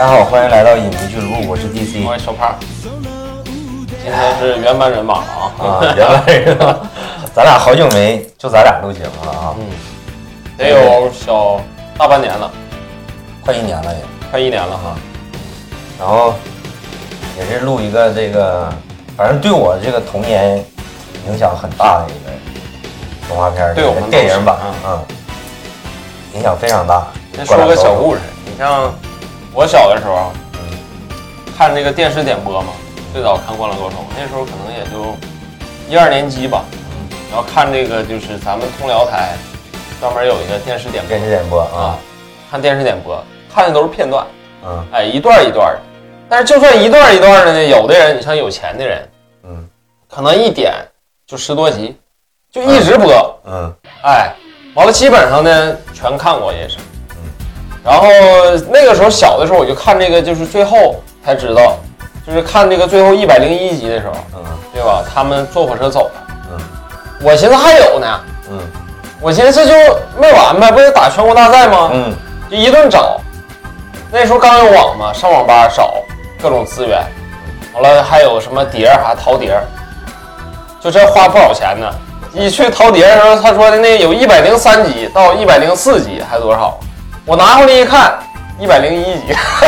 大家好，欢迎来到影迷俱乐部，我是 DC 我是小胖，今天是原班人马了啊！啊，原班人马，咱俩好久没就咱俩录节目了啊，嗯。得有小大半年了，快一年了也。快一年了。哈。然后也是录一个这个，反正对我这个童年影响很大的一个动画片儿，对我们电影版，嗯。嗯，影响非常大。先说个小故事，你像我小的时候，嗯看这个电视点播嘛，最早看《灌篮高手》，那时候可能也就一二年级吧。然后看这个就是咱们通辽台专门有一个电视点播电视点播啊啊，，看电视点播，看的都是片段，嗯哎，一段一段的。但是就算一段一段的呢，有的人，你像有钱的人，嗯可能一点就十多集，就一直播，嗯哎，完了基本上呢全看过也是，嗯然后那个时候小的时候我就看这个，就是最后才知道，就是看这个最后一百零一集的时候，嗯对吧？他们坐火车走了，嗯我寻思还有呢，嗯我寻思这就没完呗，不得打全国大赛吗？嗯就一顿找。那时候刚有网嘛，上网吧找各种资源，完了还有什么碟儿，还淘碟儿，就这花不少钱呢。一去淘碟儿的时候，他说的那有一百零三集到一百零四集，还多少？我拿回来一看，一百零一集，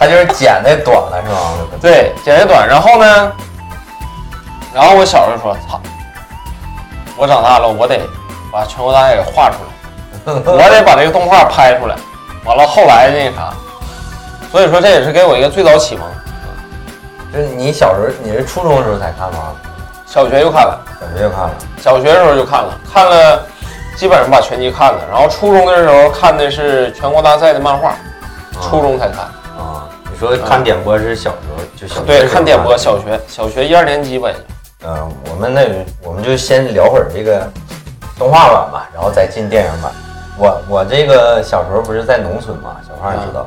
他就是剪的短了是吧？对，剪的短。然后呢，然后我小时候说，操，我长大了，我得把全国大赛给画出来。我得把这个动画拍出来。完了，后来那啥，所以说这也是给我一个最早启蒙。就是你小时候，你是初中的时候才看吗？小学就看了，小学就看了。小学的时候就看了，看了基本上把全集看了。然后初中的时候看的是全国大赛的漫画，初中才看。啊，你说看点播是小时候就小对，看点播，小学小学一二年级吧。嗯，我们那我们就先聊会儿这个动画版吧，然后再进电影版。我我这个小时候不是在农村嘛，小胖也知道，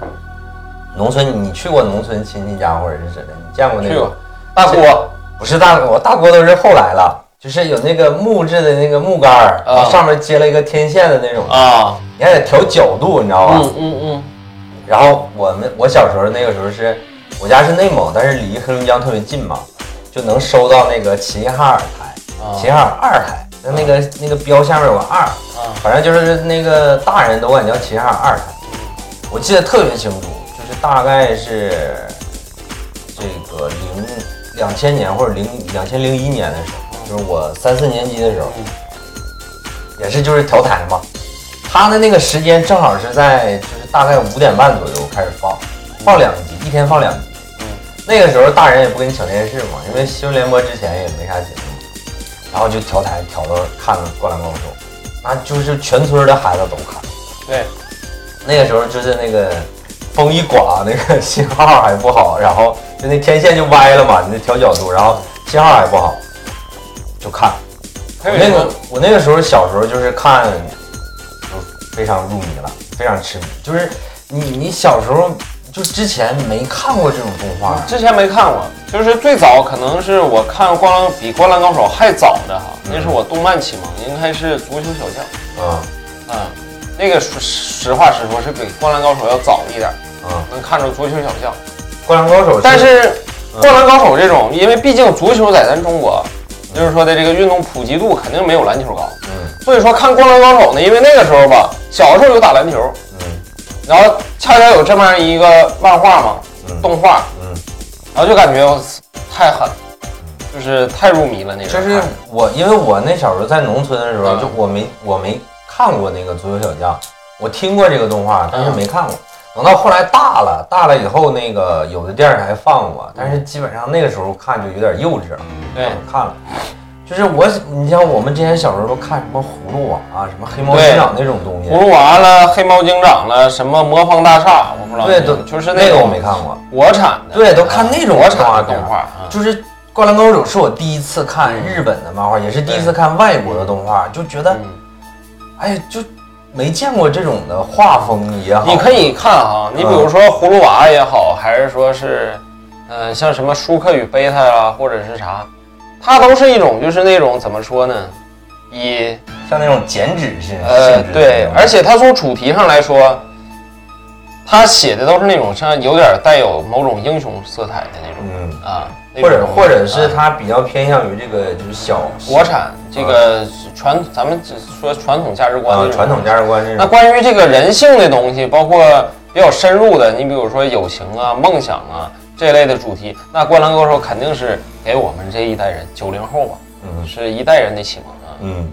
农村你去过农村亲戚家或者是之类的，你见过那个？去过。大锅，不是大锅，大锅都是后来了，就是有那个木质的那个木杆儿，然后上面接了一个天线的那种，啊，你还得调角度，你知道吧？嗯嗯嗯，然后我们我小时候那个时候是，我家是内蒙，但是离黑龙江特别近嘛，就能收到那个齐齐哈尔台、啊。齐齐哈尔二台，那那个那个标下面有个二，啊。反正就是那个大人都管叫齐齐哈尔二台，我记得特别清楚，就是大概是这个零两千年或者零两千零一年的时候，就是我三四年级的时候，也是就是调台嘛，他的那个时间正好是在就是大概五点半左右开始放，放两集，一天放两集。嗯。那个时候大人也不跟你抢电视嘛，因为新闻联播之前也没啥节目，然后就调台调到看了《灌篮高手》，那就是全村的孩子都看。对，那个时候就是那个风一刮，那个 信号还不好，然后就那天线就歪了嘛，你得调角度，然后信号还不好，就看。我那个我那个时候小时候就是看，就非常入迷了，非常痴迷。就是你你小时候就之前没看过这种动画，之前没看过，就是最早可能是我看《灌篮》比《灌篮高手》还早的哈，那是我动漫启蒙，应该是《足球小将》嗯啊，那个实实话实说是比《灌篮高手》要早一点，嗯，能看着足球小将。灌篮高手，但是嗯《灌篮高手》这种，因为毕竟足球在咱中国，就是说的这个运动普及度肯定没有篮球高，嗯。所以说看《灌篮高手》呢，因为那个时候吧，小时候有打篮球，嗯。然后恰巧有这么样一个漫画嘛，嗯。动画，嗯，然后就感觉太狠，就是太入迷了那个。就是我，因为我那小时候在农村的时候，嗯。就我没我没看过那个足球小将，我听过这个动画，但是没看过。等到后来大了，大了以后，那个有的电视台放过，但是基本上那个时候看就有点幼稚了，对看了。就是我，你像我们之前小时候都看什么葫芦娃啊，什么黑猫警长那种东西，葫芦娃了、黑猫警长了、什么魔方大厦，我不知道对，都就是那个我没看过。国产的，对，都看那种国产动画动画啊。就是《灌篮高手》是我第一次看日本的漫画，也是第一次看外国的动画，就觉得，嗯哎，就没见过这种的画风也好。你可以看啊，你比如说葫芦娃也好，还是说是，呃，像什么舒克与贝塔啊，或者是啥，它都是一种就是那种怎么说呢，以像那种剪纸式呃对而且它从主题上来说，它写的都是那种像有点带有某种英雄色彩的那种嗯，啊，或者或者是他比较偏向于这个就是小国产这个传咱们只说传统价值观啊传统价值观这那。关于这个人性的东西，包括比较深入的，你比如说友情啊、梦想啊这类的主题，那《灌篮高手》肯定是给我们这一代人九零后吧，嗯是一代人的启蒙啊。嗯，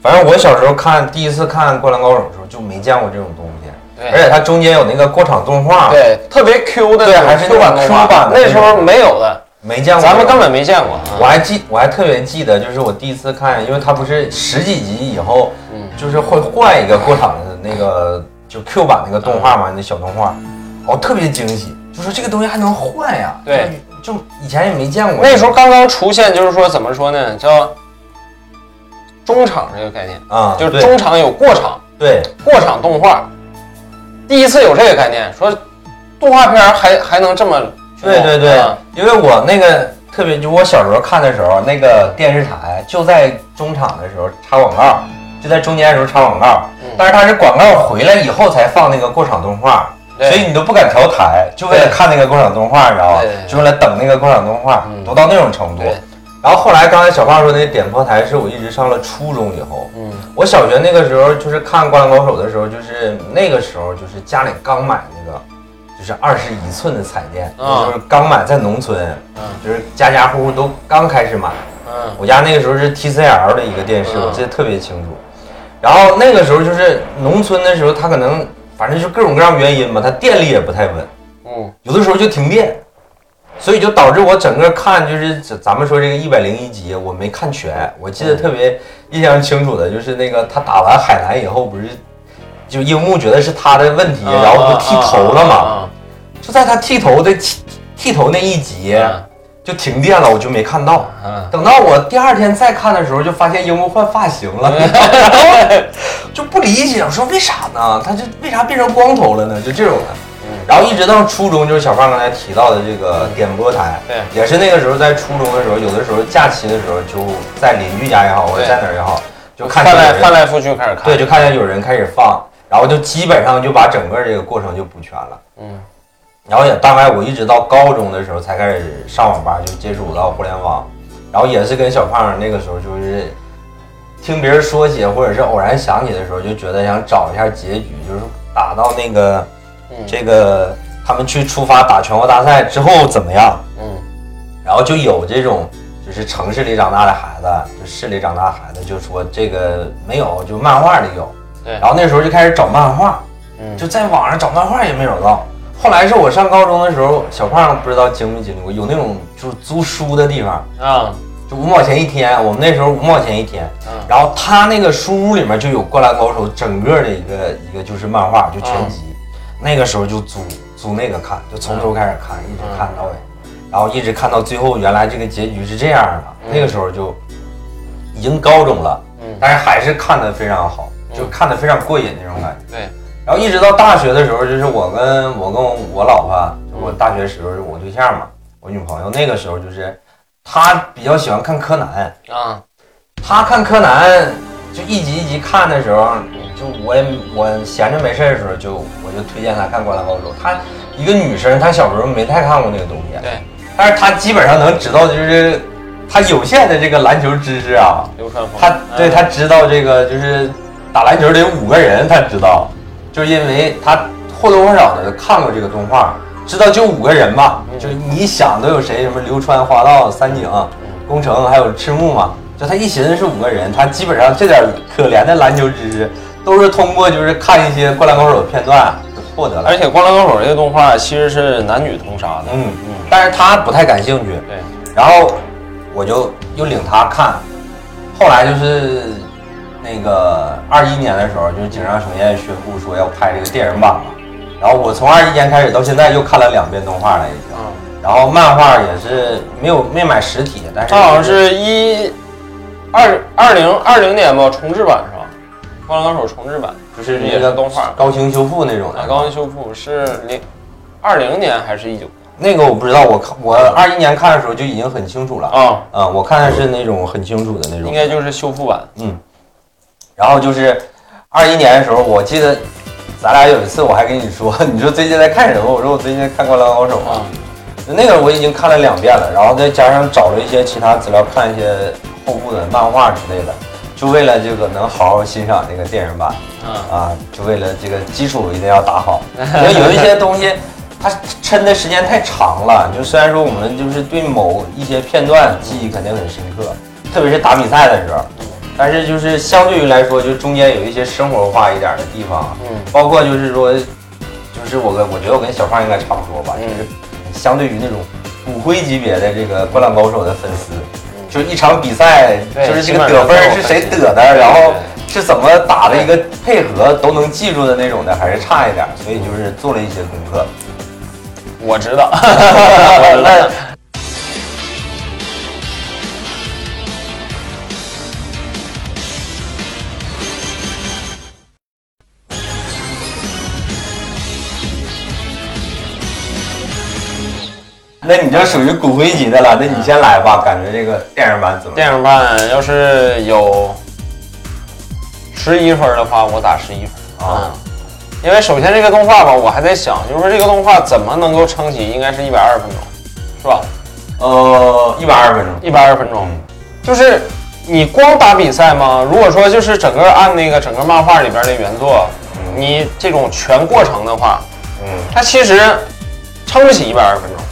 反正我小时候看第一次看《灌篮高手》的时候就没见过这种东西，对。而且它中间有那个过场动画，，对，特别 Q 的对还是 Q 版动 Q 画。版的那时候没有的，没见过。咱们根本。没见过。啊。我还记，我还特别记得，就是我第一次看，因为它不是十几集以后，嗯。就是会换一个过场的那个就 Q 版那个动画嘛，那小动画，我特别惊喜，就说这个东西还能换呀？对。就，以前也没见过。那时候刚刚出现，就是说怎么说呢，叫中场这个概念，啊，就是中场有过场，对。过场动画，第一次有这个概念，说动画片儿还还能这么对对对。啊，因为我那个特别，就我小时候看的时候，那个电视台就在中场的时候插广告，就在中间的时候插广告，嗯。但是它是广告回来以后才放那个过场动画。对。所以你都不敢调台，就为了看那个过场动画，你知道吧？就为了等那个过场动画，嗯。都到那种程度。对。然后后来刚才小胖说那点播台，是我一直上了初中以后，嗯。我小学那个时候就是看《灌篮高手》的时候，就是那个时候就是家里刚买那个，就是二十一寸的彩电，啊。就是刚买在农村，嗯就是家家户户都刚开始买。嗯我家那个时候是 TCL 的一个电视，嗯我记得特别清楚。然后那个时候就是农村的时候，它可能反正就各种各样原因吧，它电力也不太稳，嗯。有的时候就停电，所以就导致我整个看就是咱咱们说这个一百零一集我没看全。我记得特别印象清楚的就是那个他打完海南以后，不是就樱木觉得是他的问题，然后不剃头了嘛？啊就在他剃头的剃剃头那一集啊就停电了，我就没看到。啊等到我第二天再看的时候，就发现樱木换发型了，就不理解，我说为啥呢？他就为啥变成光头了呢？就这种的。然后一直到初中，就是小胖刚才提到的这个点播台，对。也是那个时候在初中的时候，有的时候假期的时候，就在邻居家也好，或者在哪儿也好，就看翻来翻来覆去开始看，对，就看见有人开始放，然后就基本上就把整个这个过程就补全了。嗯。然后也大概我一直到高中的时候才开始上网吧，就接触到互联网，然后也是跟小胖那个时候就是听别人说起，或者是偶然想起的时候，就觉得想找一下结局，就是打到那个嗯。这个他们去出发打全国大赛之后怎么样，嗯。然后就有这种就是城市里长大的孩子，就市里长大的孩子就说这个没有，就漫画里有，对。然后那时候就开始找漫画，嗯。就在网上找漫画也没找到。后来是我上高中的时候，小胖不知道经没经历过，有那种就是租书的地方，啊。就五毛钱一天。我们那时候五毛钱一天，嗯然后他那个书屋里面就有《灌篮高手》整个的一个一个就是漫画，就全集。那个时候就租租那个看，就从头开始看，一直看到尾，然后一直看到最后，原来这个结局是这样的。那个时候就已经高中了，嗯。但是还是看的非常好，就看的非常过瘾那种感觉。对。然后一直到大学的时候，就是我跟我跟我老婆，就我大学时候我对象嘛，我女朋友那个时候就是，她比较喜欢看柯南，啊。她看柯南就一集一集看的时候，就我也我闲着没事儿的时候就我就推荐她看《灌篮高手》。她一个女生，她小时候没太看过那个东西，对。但是她基本上能知道就是她有限的这个篮球知识啊，流川枫，他对嗯他知道这个就是打篮球得五个人，他知道，就是因为他或多或少的看过这个动画，知道就五个人嘛，就是你想都有谁，什么流川、花道、三井、宫城，还有赤木嘛，就他一寻思是五个人，他基本上这点可怜的篮球知识都是通过就是看一些《灌篮高手》的片段获得了。而，且《灌篮高手》这个动画其实是男女通杀的，嗯。嗯，但是他不太感兴趣，对，然后我就又领他看，后来就是那个二一年的时候，就是井上雄彦宣布说要拍这个电影版了，然后我从二一年开始到现在又看了两遍动画了已经，嗯，然后漫画也是没有没买实体，但是它好像是一二二零二零年吧，重制版灌篮高手》重制版，就是那个是动画。高清修复那种的啊，。高清修复是零二零年还是一九那个我不知道，我看我二一年看的时候就已经很清楚了。啊？啊，我看的是那种很清楚的那种。应该就是修复版。嗯，然后就是二一年的时候，我记得咱俩有一次我还跟你说，你说最近在看什么？我说我最近在看《灌篮高手》啊啊。那个我已经看了两遍了，然后再加上找了一些其他资料，看一些后部的漫画之类的，就为了这个能好好欣赏这个电影版啊，啊，就为了这个基础一定要打好。因为有一些东西它抻的时间太长了，就虽然说我们就是对某一些片段记忆肯定很深刻，特别是打比赛的时候，但是就是相对于来说，就中间有一些生活化一点的地方，嗯。包括就是说，就是我跟我觉得我跟小胖应该差不多吧，嗯。就是相对于那种骨灰级别的这个《灌篮高手》的粉丝，就是一场比赛，就是这个得分是谁得的，然后是怎么打的一个配合都能记住的那种的，还是差一点，所以就是做了一些功课。我知道，我那你就属于骨灰级的了，那你先来吧，感觉这个电影版怎么样？电影版要是有十一分的话，我打十一分啊嗯因为首先这个动画吧，我还在想，就是说这个动画怎么能够撑起，应该是一百二十分钟，是吧？呃，一百二十分钟。一百二十分钟，就是你光打比赛吗？如果说就是整个按那个整个漫画里边的原作，你这种全过程的话，嗯，它其实撑不起一百二十分钟。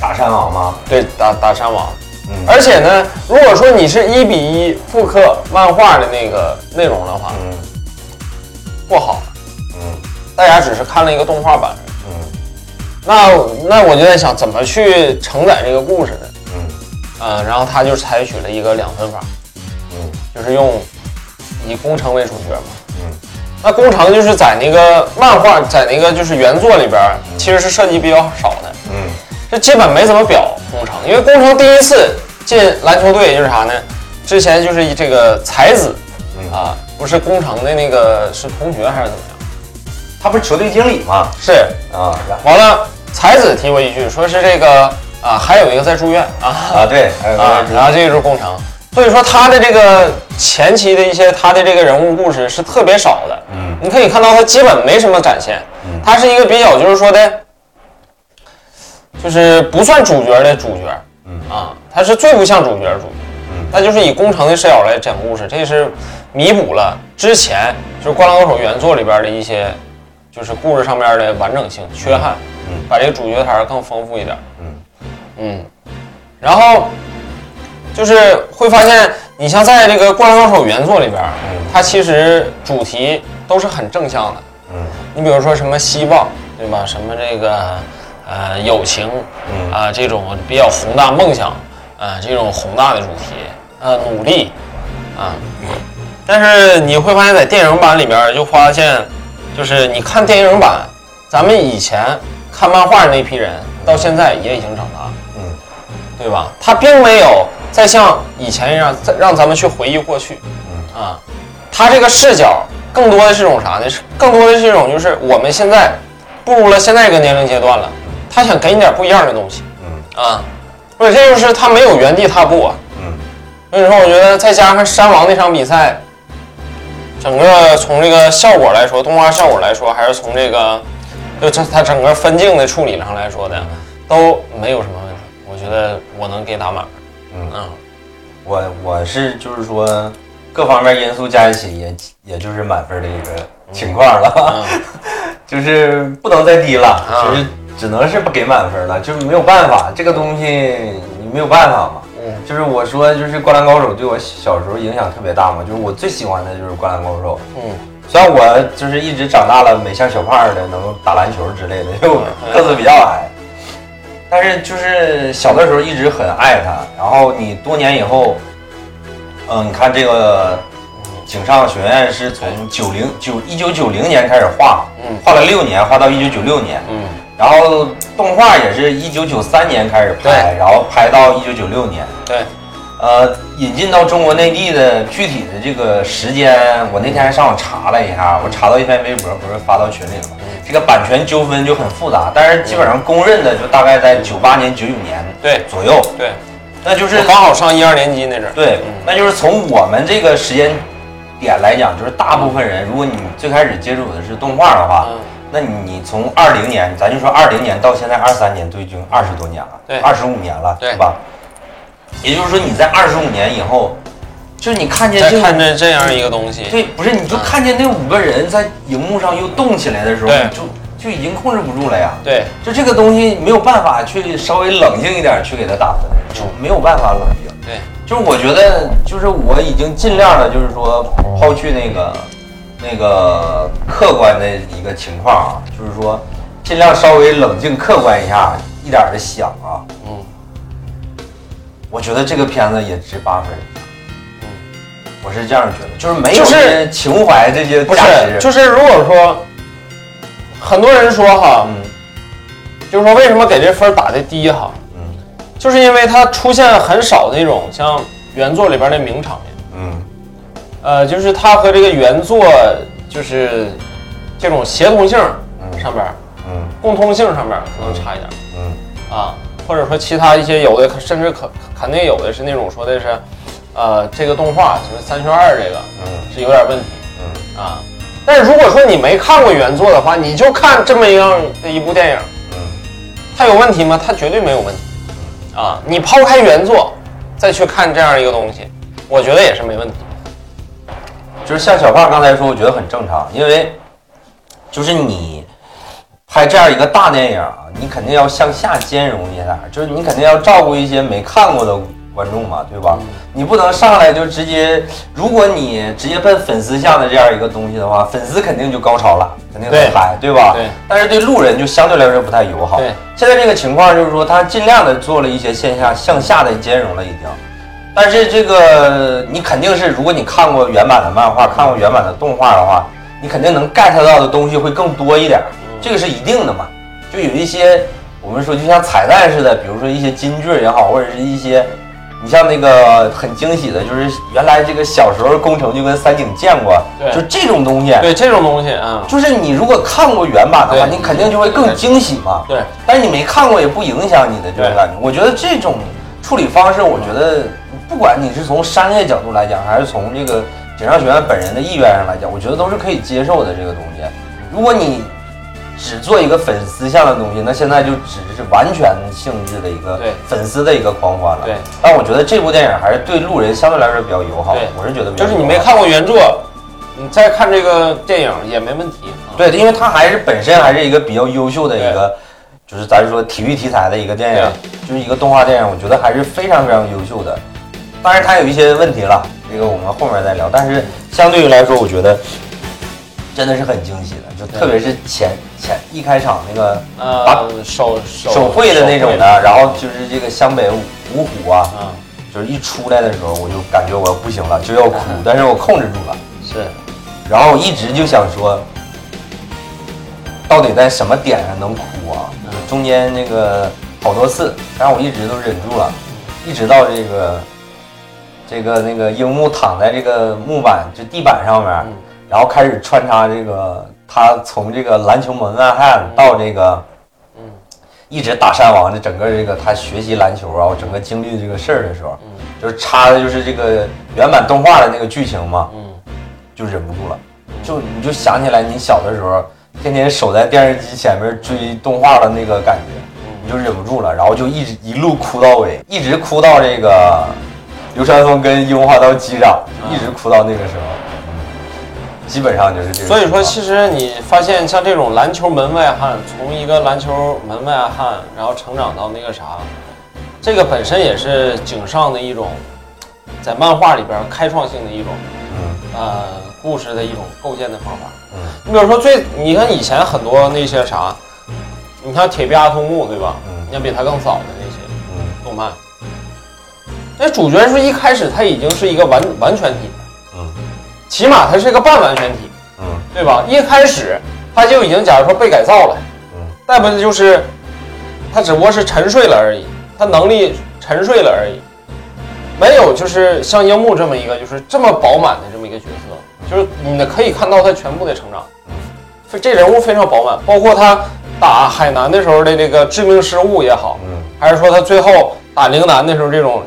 打山王吗？对，打打山王。嗯。而且呢，如果说你是一比一复刻漫画的那个内容的话，嗯。不好，嗯。大家只是看了一个动画版。嗯。那那我就在想，怎么去承载这个故事呢？嗯。嗯，然后他就采取了一个两分法，嗯。就是用以工程为主角嘛。嗯。那工程就是在那个漫画，在那个就是原作里边，其实是涉及比较少的，嗯这基本没怎么表工程，因为工程第一次进篮球队就是啥呢？之前就是这个才子嗯，啊，不是工程的那个是同学还是怎么样？他不是球队经理吗？是，啊完了，才子提过一句，说是这个啊，还有一个在住院啊啊对，还有啊，然后这个就是工程，所以说他的这个前期的一些他的这个人物故事是特别少的，嗯你可以看到他基本没什么展现嗯，他是一个比较就是说的，就是不算主角的主角，嗯。啊，他是最不像主角的主角，嗯。那就是以工程的视角来讲故事，这是弥补了之前就是《灌篮高手》原作里边的一些就是故事上面的完整性缺憾，嗯。把这个主角团更丰富一点。嗯。嗯，然后就是会发现，你像在这个《灌篮高手》原作里边，嗯。它其实主题都是很正向的。嗯。你比如说什么希望，对吧？什么这个呃友情，嗯。啊、这种比较宏大梦想，啊、这种宏大的主题，呃努力，啊、但是你会发现在电影版里边就发现，就是你看电影版，咱们以前看漫画那批人到现在也已经长大了。嗯。对吧？他并没有再像以前一样，再让咱们去回忆过去，嗯。啊，他这个视角更多的是一种啥呢？是更多的是一种就是我们现在步入了现在这个年龄阶段了，他想给你点不一样的东西嗯啊，而且这就是他没有原地踏步啊。嗯所以说，我觉得再加上山王那场比赛，整个从这个效果来说，动画效果来说，还是从这个就这它整个分镜的处理上来说的，都没有什么问题。我觉得我能给打满分。嗯，嗯，我我是就是说各方面因素加一起也也就是满分的一个情况了，嗯 就是不能再低了，啊就是只能是不给满分了，就是没有办法，这个东西你没有办法嘛。嗯就是我说，就是《灌篮高手》对我小时候影响特别大嘛，就是我最喜欢的就是《灌篮高手》。嗯虽然我就是一直长大了没像小胖似的能打篮球之类的，因为我个子比较矮，但是就是小的时候一直很爱他。然后你多年以后，嗯，你看这个井上学院是从九零九一九九零年开始画，嗯画了六年，画到一九九六年。嗯然后动画也是一九九三年开始拍，然后拍到一九九六年。对，呃，引进到中国内地的具体的这个时间，我那天还上网查了一下，我查到一篇微博，不是发到群里了吗？这个版权纠纷就很复杂，但是基本上公认的就大概在九八年、九九年对。左右，对，那就是刚好上一二年级那阵儿。对，那就是从我们这个时间点来讲，就是大部分人，如果你最开始接触的是动画的话，嗯那你从二零年，咱就说二零年到现在二三年，都已经二十多年了，对。二十五年了，对。吧？也就是说，你在二十五年以后，就是你看见看着这样一个东西，对，不是，你就嗯。看见那五个人在荧幕上又动起来的时候，你就就已经控制不住了呀。对。就这个东西没有办法去稍微冷静一点去给他打分，就没有办法冷静。对，就是我觉得，就是我已经尽量的，就是说抛去那个那个客观的一个情况啊，就是说尽量稍微冷静客观一下，一点的想啊，嗯，我觉得这个片子也值八分。嗯，我是这样觉得，就是没有就是这些情怀这些不价是，值，就是如果说很多人说哈，嗯。就是说为什么给这分打的低哈，嗯。就是因为它出现很少那种像原作里边的名场面，嗯呃，就是它和这个原作就是这种协同性嗯上边、嗯共通性上边可能差一点。嗯啊，或者说其他一些有的甚至可肯定有的是那种说的是，呃，这个动画就是三选二这个嗯是有点问题嗯啊。但是如果说你没看过原作的话，你就看这么一样的一部电影，嗯它有问题吗？它绝对没有问题啊。你抛开原作再去看这样一个东西，我觉得也是没问题。就是像小胖刚才说，我觉得很正常，因为就是你拍这样一个大电影啊，你肯定要向下兼容一下，就是你肯定要照顾一些没看过的观众嘛，对吧？你不能上来就直接，如果你直接奔粉丝向的这样一个东西的话，粉丝肯定就高潮了，肯定对很嗨，对吧？对。但是对路人就相对来说不太友好。对。现在这个情况就是说，他尽量的做了一些线下向下的兼容了，已经。但是这个你肯定是，如果你看过原版的漫画，看过原版的动画的话，你肯定能 get 到的东西会更多一点，这个是一定的嘛。就有一些我们说就像彩蛋似的，比如说一些金句也好，或者是一些你像那个很惊喜的，就是原来这个小时候工程就跟三井见过，就这种东西，对这种东西啊，就是你如果看过原版的话，你肯定就会更惊喜嘛。对。但是你没看过也不影响你的这种感觉。我觉得这种处理方式，我觉得不管你是从商业角度来讲，还是从这个锦上学院本人的意愿上来讲，我觉得都是可以接受的这个东西。如果你只做一个粉丝向的东西，那现在就只是完全性质的一个对粉丝的一个狂欢了。对，但我觉得这部电影还是对路人相对来说比较友好对。我是觉得就是你没看过原著，你再看这个电影也没问题。啊对，因为它还是本身还是一个比较优秀的一个，就是咱说体育题材的一个电影，就是一个动画电影，我觉得还是非常非常优秀的。当然它有一些问题了，这个我们后面再聊。但是相对于来说，我觉得真的是很惊喜的，就特别是前前一开场那个手手手绘的那种的，然后就是这个湘北五虎啊，就是一出来的时候，我就感觉我不行了，就要哭嗯，但是我控制住了。是然后一直就想说，到底在什么点上能哭啊？嗯中间那个好多次，但是我一直都忍住了，一直到这个这个那个樱木躺在这个木板就地板上面，嗯。然后开始穿插这个他从这个篮球门外汉到这个。嗯。一直打山王的整个这个他学习篮球啊，我整个经历这个事儿的时候，嗯。就是插的就是这个原版动画的那个剧情嘛，嗯。就忍不住了，就你就想起来你小的时候，天天守在电视机前面追动画的那个感觉，你就忍不住了，然后就一直一路哭到尾，一直哭到这个流川枫跟樱花道击掌，一直哭到那个时候，嗯基本上就是这个。所以说，其实你发现像这种篮球门外汉，从一个篮球门外汉，然后成长到那个啥，这个本身也是井上的一种在漫画里边开创性的一种嗯呃故事的一种构建的方法。嗯你比如说最，你看以前很多那些啥，你看铁臂阿童木对吧？嗯你看比他更早的那些嗯动漫，那主角是一开始他已经是一个完完全体了，嗯起码他是一个半完全体。嗯对吧？一开始他就已经假如说被改造了，嗯再不就是他只不过是沉睡了而已，他能力沉睡了而已。没有就是像樱木这么一个就是这么饱满的这么一个角色，就是你可以看到他全部的成长，这人物非常饱满，包括他打海南的时候的这个致命失误也好，嗯，还是说他最后打陵南的时候这种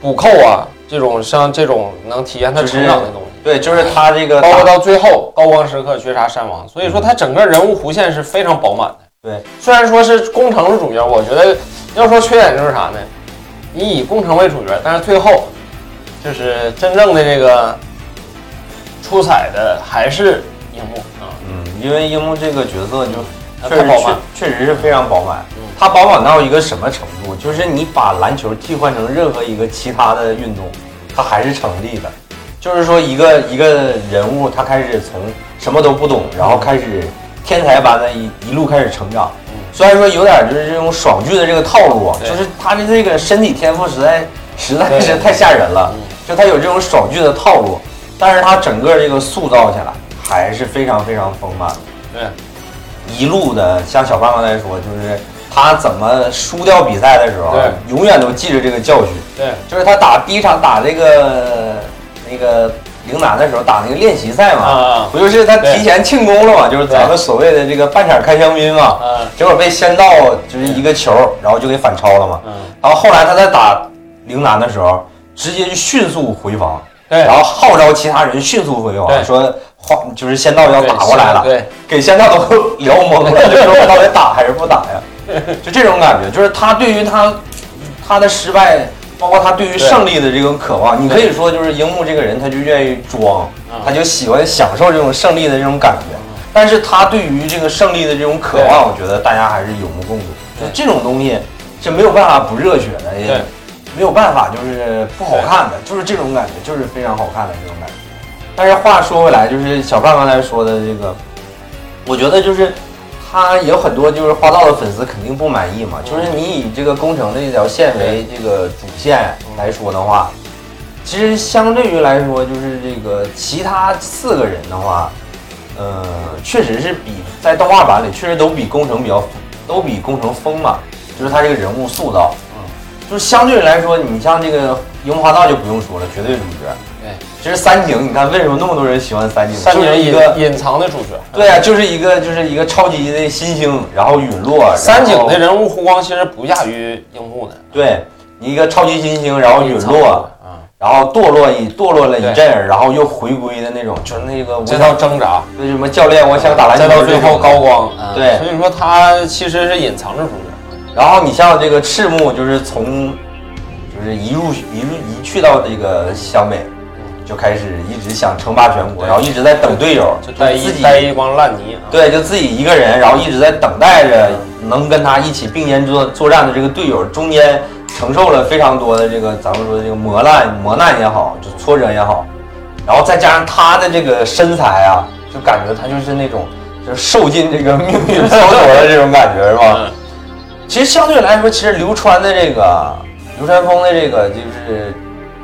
补扣啊，这种像这种能体现他成长的东西。对，就是他这个包括到最后高光时刻绝杀山王，所以说他整个人物弧线是非常饱满的。对，虽然说是攻城是主角，我觉得要说缺点就是啥呢？你以攻城为主角，但是最后就是真正的这个出彩的还是樱木啊，嗯，因为樱木这个角色就确实。确确实是非常饱满嗯。他饱满到一个什么程度？就是你把篮球替换成任何一个其他的运动，它还是成立的。就是说，一个一个人物，他开始从什么都不懂，然后开始天才般的一一路开始成长。嗯虽然说有点就是这种爽剧的这个套路啊，就是他的这个身体天赋实在实在是太吓人了嗯。就他有这种爽剧的套路，但是他整个这个塑造起来还是非常非常丰满。对，一路的，像小胖刚才说，就是他怎么输掉比赛的时候，永远都记着这个教训。对，就是他打第一场打这个那个陵南的时候，打那个练习赛嘛，啊不就是他提前庆功了嘛？就是咱们所谓的这个半场开香槟嘛，啊结果被仙道就是一个球，然后就给反超了嘛。嗯，然后后来他在打陵南的时候，直接就迅速回防，对，然后号召其他人迅速回防，对说话就是仙道要打过来了。对，给仙道都 聊懵了，就说我到底打还是不打呀？就这种感觉，就是他对于他他的失败，包括他对于胜利的这种渴望，你可以说就是樱木这个人，他就愿意装，嗯他就喜欢享受这种胜利的这种感觉。但是他对于这个胜利的这种渴望，我觉得大家还是有目共睹。就这种东西是没有办法不热血的，也没有办法就是不好看的，就是这种感觉，就是非常好看的这种感觉。但是话说回来，就是小胖刚才说的这个，我觉得就是他也有很多就是花道的粉丝肯定不满意嘛。就是你以这个工程这条线为这个主线来说的话，其实相对于来说，就是这个其他四个人的话，呃，确实是比在动画版里确实都比工程比较都比工程丰满，就是他这个人物塑造，嗯，就是相对来说，你像这个樱木花道就不用说了，绝对主角。对，其实三井，你看为什么那么多人喜欢三井？三井就是一个隐藏的主角。对啊，就是一个就是一个超级的新星，然后陨落。三井的人物弧光其实不亚于樱木的，对你一个超级新星，然后陨落，然后堕落一堕落了一对阵，然后又回归的那种，就是那个这套挣扎，为什么教练我想打篮球再到最后高光，嗯对所以说他其实是隐藏着主角。然后你像这个赤木，就是从就是一入一入一去到这个湘北，就开始一直想称霸全国，然后一直在等队友，就带自己一带一帮烂泥啊，对，就自己一个人，然后一直在等待着能跟他一起并肩作作战的这个队友，中间承受了非常多的这个咱们说的这个磨难磨难也好，就挫折也好，然后再加上他的这个身材啊，就感觉他就是那种就是受尽这个命运蹉跎的这种感觉，是吧？嗯，其实相对来说，其实流川的这个流川枫的这个就是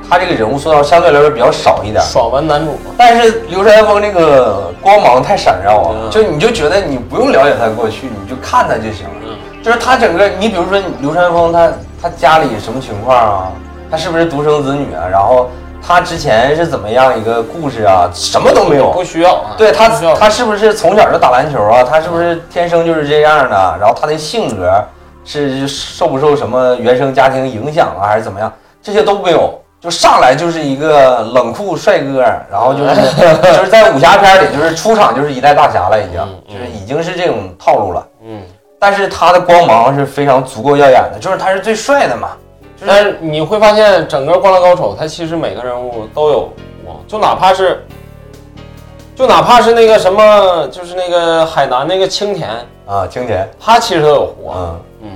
他这个人物塑造相对来说比较少一点。爽文男主嘛，但是流川枫这个光芒太闪耀了，嗯就你就觉得你不用了解他过去，你就看他就行了。嗯，就是他整个，你比如说流川枫，他他家里什么情况啊？他是不是独生子女啊？然后他之前是怎么样一个故事啊？什么都没有。不需要啊，对他他是不是从小就打篮球啊？他是不是天生就是这样的？然后他的性格是受不受什么原生家庭影响啊，还是怎么样？这些都没有，就上来就是一个冷酷帅哥，然后就是 就是在武侠片里就是出场就是一代大侠了，已经嗯嗯就是已经是这种套路了。嗯，但是他的光芒是非常足够耀眼的，就是他是最帅的嘛。就是但是你会发现，整个《灌篮高手》他其实每个人物都有光，就哪怕是，就哪怕是那个什么，就是那个海南那个青田，啊，青田，他其实都有弧光。嗯。嗯，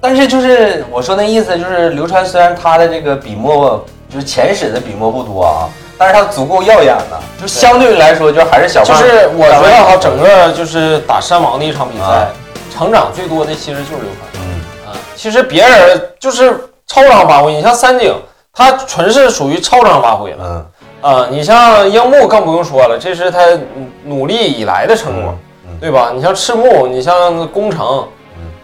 但是就是我说那意思，就是流川虽然他的这个笔墨就是前史的笔墨不多啊，但是他足够耀眼的，就相对来说就还是小胖。就是我觉得哈，整个就是打山王的一场比赛啊，成长最多的其实就是刘凡。嗯啊，其实别人就是超常发挥，你像三井，他纯是属于超常发挥了。嗯啊，你像樱木更不用说了，这是他努力以来的成果，嗯对吧？你像赤木，你像宫城，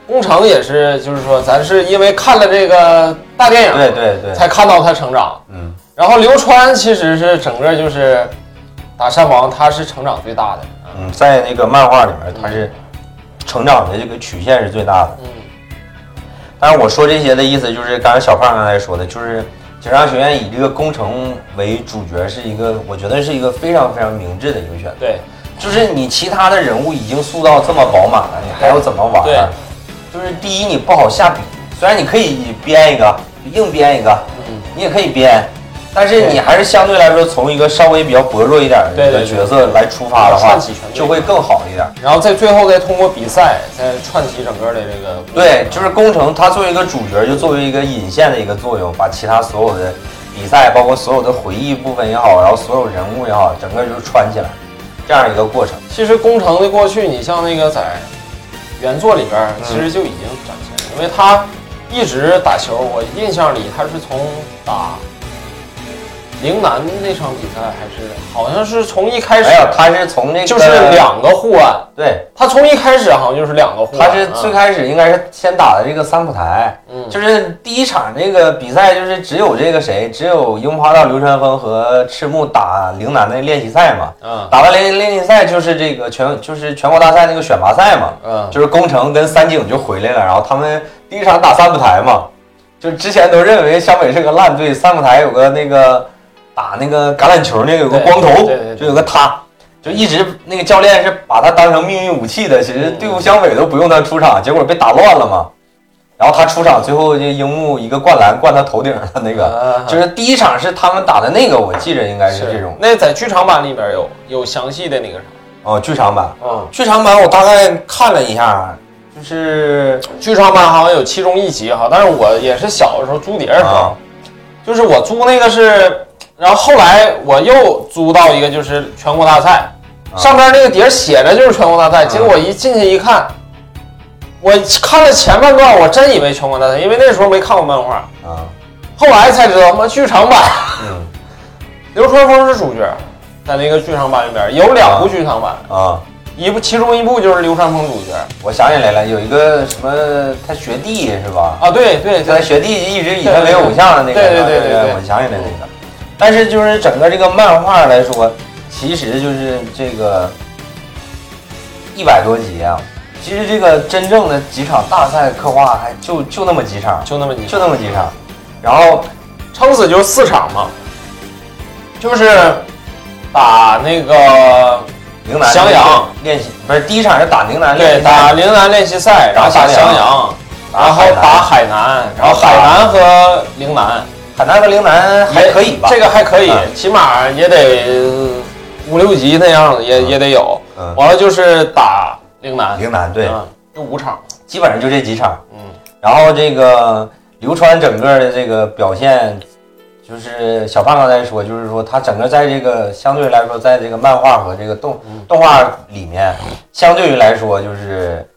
宫城也是，就是说，咱是因为看了这个大电影，对对对，才看到他成长。嗯，然后刘川其实是整个就是打山王，他是成长最大的。嗯，在那个漫画里面，他是成长的这个曲线是最大的。嗯，但是我说这些的意思就是，刚才小胖刚才说的，就是警察学院以这个工程为主角，是一个我觉得是一个非常非常明智的一个选择。对，就是你其他的人物已经塑造这么饱满了，你还要怎么玩？对就是第一你不好下笔，虽然你可以编一个，硬编一个，嗯，你也可以编，但是你还是相对来说从一个稍微比较薄弱一点的角色来出发的话就会更好一点。然后在最后再通过比赛再串起整个的这个。对，就是工程，它作为一个主角，就作为一个引线的一个作用，把其他所有的比赛，包括所有的回忆部分也好，然后所有人物也好，整个就是串起来，这样一个过程。其实工程的过去，你像那个在原作里边，其实就已经展现了，因为他一直打球，我印象里他是从打陵南那场比赛，还是好像是从一开始没有，他是从那个就是两个护腕，对，他从一开始好像就是两个护腕，他是最嗯开始应该是先打的这个三浦台，嗯。就是第一场这个比赛，就是只有这个谁，只有樱花道流川枫和赤木打陵南的练习赛嘛。嗯。打完练练习赛就是这个全就是全国大赛那个选拔赛嘛，嗯。就是宫城跟三井就回来了，然后他们第一场打三浦台嘛，就之前都认为湘北是个烂队，三浦台有个那个打那个橄榄球那个有个光头就有个他，就一直那个教练是把他当成命运武器的，其实队伍相尾都不用他出场，结果被打乱了嘛。然后他出场，最后这樱木一个灌篮灌他头顶上的那个，啊就是第一场是他们打的那个，我记着应该是这种。那在剧场版里边有有详细的那个啥，哦，剧场版。嗯，剧场版我大概看了一下，就是剧场版好像有其中一集哈，但是我也是小的时候租碟的时候，啊。就是我租那个是，然后后来我又租到一个就是全国大赛，啊。上边那个碟写着就是全国大赛，啊。结果我一进去一看，我看了前半段，我真以为全国大赛，因为那时候没看过漫画，啊，后来才知道他妈剧场版。嗯。流川枫是主角，在那个剧场版里边有两部剧场版，啊，一部其中一部就是流川枫主角。我想起来了，有一个什么他学弟是吧？啊，对对他，学弟一直以他为偶像的那个，对对对对对。我想起来那个。但是就是整个这个漫画来说，其实就是这个一百多集啊，其实这个真正的几场大赛刻画还就就那么几场，就那么几就那么几场，然后撑死就四场嘛，就是打那个陵南襄阳练习不是第一场是打陵南对练习赛。打陵南练习赛，然后打襄阳，然后打海南，然后海南和陵南海南和陵南还可以吧？这个还可以嗯，起码也得五六级那样的，也也得有。嗯，完了就是打陵南，陵南对，嗯，就五场，基本上就这几场。嗯，然后这个流川整个的这个表现，就是小胖刚才说，就是说他整个在这个相对来说，在这个漫画和这个动嗯动画里面，相对于来说就是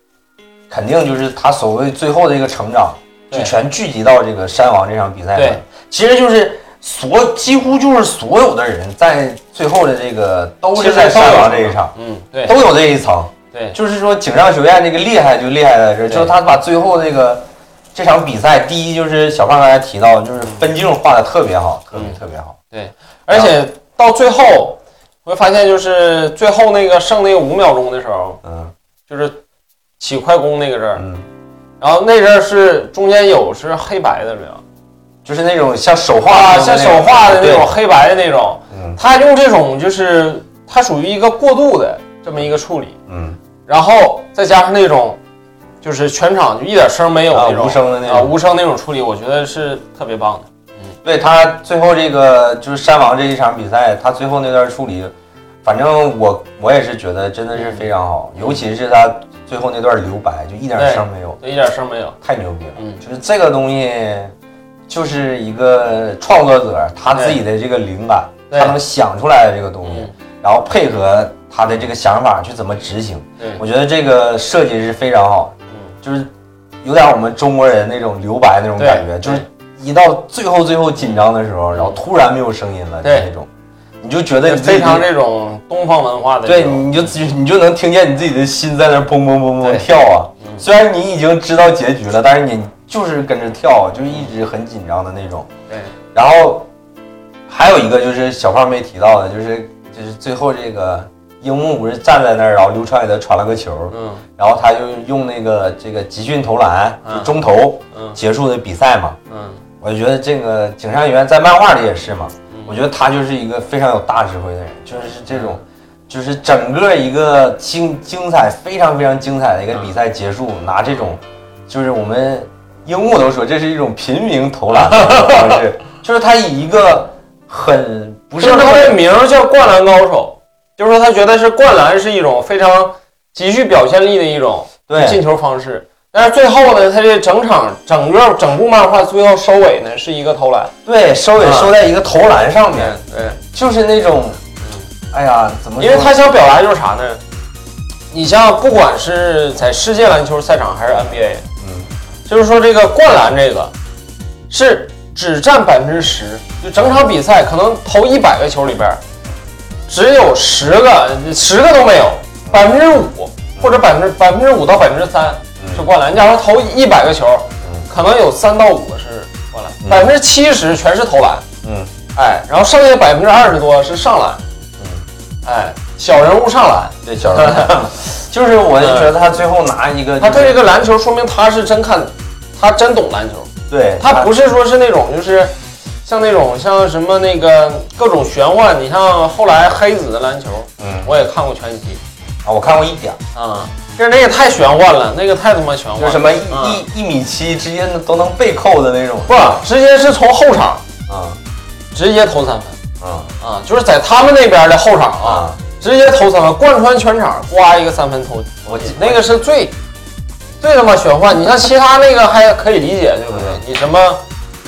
肯定就是他所谓最后的一个成长，就全聚集到这个山王这场比赛上对。其实就是所几乎就是所有的人在最后的这个都是在山王这一场，嗯，对。都有这一层。对，就是说井上学院这个厉害就厉害在这儿，就是他把最后这个这场比赛，第一就是小胖刚才提到，就是分镜画的特别好，特别嗯特别好。对。而且到最后会发现，就是最后那个剩那个五秒钟的时候，嗯。就是起快攻那个阵儿，嗯，然后那阵儿是中间有是黑白的没有？就是那种像手画啊，像手画的那种黑白的那种，嗯。他用这种就是它属于一个过渡的这么一个处理，嗯。然后再加上那种就是全场就一点声没有啊那种无声的那种。啊无声那种处理，我觉得是特别棒的。对他最后这个就是山王这一场比赛，他最后那段处理，反正我我也是觉得真的是非常好，尤其是他最后那段留白，就一点声没有，对一点声没有，太牛逼了。嗯。就是这个东西，就是一个创作者他自己的这个灵感，他能想出来的这个东西，嗯，然后配合他的这个想法去怎么执行，我觉得这个设计是非常好，嗯，就是有点我们中国人那种留白那种感觉，就是一到最后最后紧张的时候，然后突然没有声音了，对。那种，你就觉得你非常这种东方文化的对，你就自你就能听见你自己的心在那儿砰砰砰砰跳啊。嗯。虽然你已经知道结局了，但是你就是跟着跳，就是一直很紧张的那种。对，然后还有一个就是小胖没提到的，就是就是最后这个樱木不是站在那儿，然后流川给他传了个球，嗯。然后他就用那个这个集训投篮，嗯。就中投嗯。结束的比赛嘛。嗯。我就觉得这个井上源在漫画里也是嘛，嗯。我觉得他就是一个非常有大智慧的人，就是这种，就是整个一个精精彩非常非常精彩的一个比赛结束，拿这种，就是我们樱木都说这是一种平民投篮的方式，就是他以一个很不不是他的名儿叫灌篮高手，就是说他觉得是灌篮是一种非常极具表现力的一种对进球方式。但是最后呢，他这整场整个整部漫画最后收尾呢是一个投篮，对收也啊收在一个投篮上面，对，就是那种，哎呀，怎么？因为他想表达就是啥呢？你像不管是在世界篮球赛场还是 NBA，嗯就是说这个灌篮这个是只占百分之十，就整场比赛可能投一百个球里边，只有十个十个都没有，百分之五或者百分之百分之五到百分之三是灌篮。假如投一百个球，可能有三到五个是灌篮，百分之七十全是投篮。嗯哎，然后剩下百分之二十多是上篮。嗯哎，小人物上篮，对小人物，就是我就觉得他最后拿一个，他对这个篮球说明他是真看，他真懂篮球。对他不是说是那种就是像那种像什么那个各种玄幻，你像后来黑子的篮球，嗯我也看过全集啊，我看过一点儿，啊，就是那个太玄幻了，那个太他妈玄幻了，就什么一啊一一米七直接都能背扣的那种，不直接是从后场啊直接投三分啊啊，就是在他们那边的后场啊，啊！直接投三分，贯穿全场，呱一个三分投，我记那个是最最他妈玄幻。你像其他那个还可以理解，对不对？嗯你什么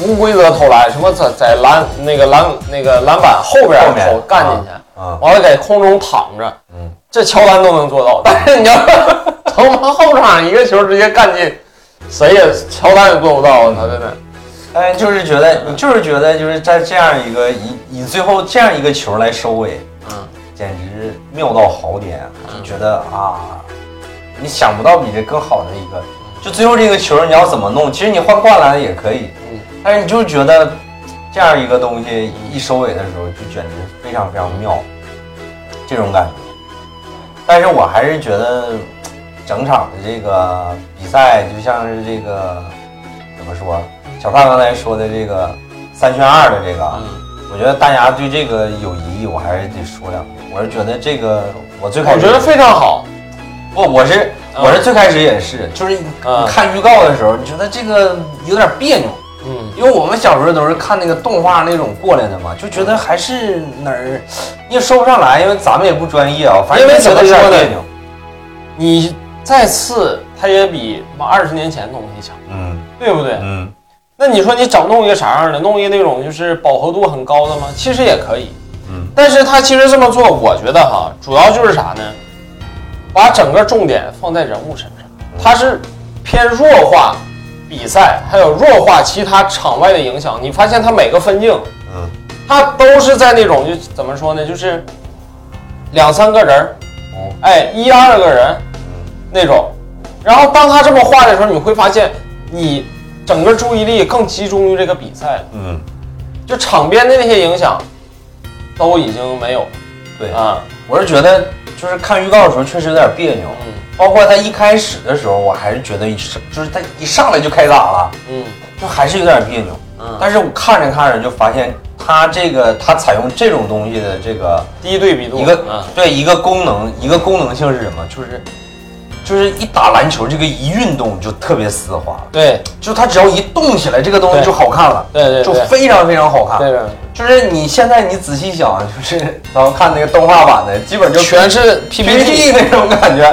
无规则投篮，什么在在篮那个篮那个篮板后边投干进去，啊完了在空中躺着，嗯，这乔丹都能做到。但是你要从后场一个球直接干进，谁也乔丹也做不到，他真的。哎，就是觉得你就是觉得就是在这样一个以以最后这样一个球来收尾，嗯，简直妙到好点，就觉得啊，你想不到比这更好的一个，就最后这个球你要怎么弄？其实你换灌篮也可以，嗯，但是你就是觉得这样一个东西一收尾的时候，就简直非常非常妙，这种感觉。但是我还是觉得整场的这个比赛就像是这个怎么说？小胖刚才说的这个三选二的这个，我觉得大家对这个有疑义，我还是得说两句。我是觉得这个，我最开始我觉得非常好。不，我是嗯我是最开始也是，就是看预告的时候，你觉得这个有点别扭，嗯，因为我们小时候都是看那个动画那种过来的嘛，就觉得还是哪儿你也说不上来，因为咱们也不专业啊，反正因为怎么说呢别扭。你再次，它也比妈二十年前东西强，嗯对不对？嗯那你说你整弄一个啥样的？弄一个那种就是饱和度很高的吗？其实也可以，嗯但是他其实这么做，我觉得哈，主要就是啥呢？把整个重点放在人物身上，他是偏弱化比赛，还有弱化其他场外的影响。你发现他每个分镜，嗯他都是在那种就怎么说呢？就是两三个人儿，哦哎，一二个人嗯那种。然后当他这么画的时候，你会发现你整个注意力更集中于这个比赛了，嗯，就场边的那些影响都已经没有。对，啊。我是觉得就是看预告的时候确实有点别扭，嗯。包括他一开始的时候，我还是觉得一上就是他一上来就开打了，嗯。就还是有点别扭。嗯，但是我看着看着就发现，他这个他采用这种东西的这个低对比度。一个啊，对一个功能，一个功能性是什么？就是就是一打篮球，这个一运动就特别丝滑，对。就它只要一动起来，这个东西就好看了，就对对就非常非常好看。对。着就是你现在你仔细想，就是咱们看那个动画版的，基本就全是 PPT 那种感觉。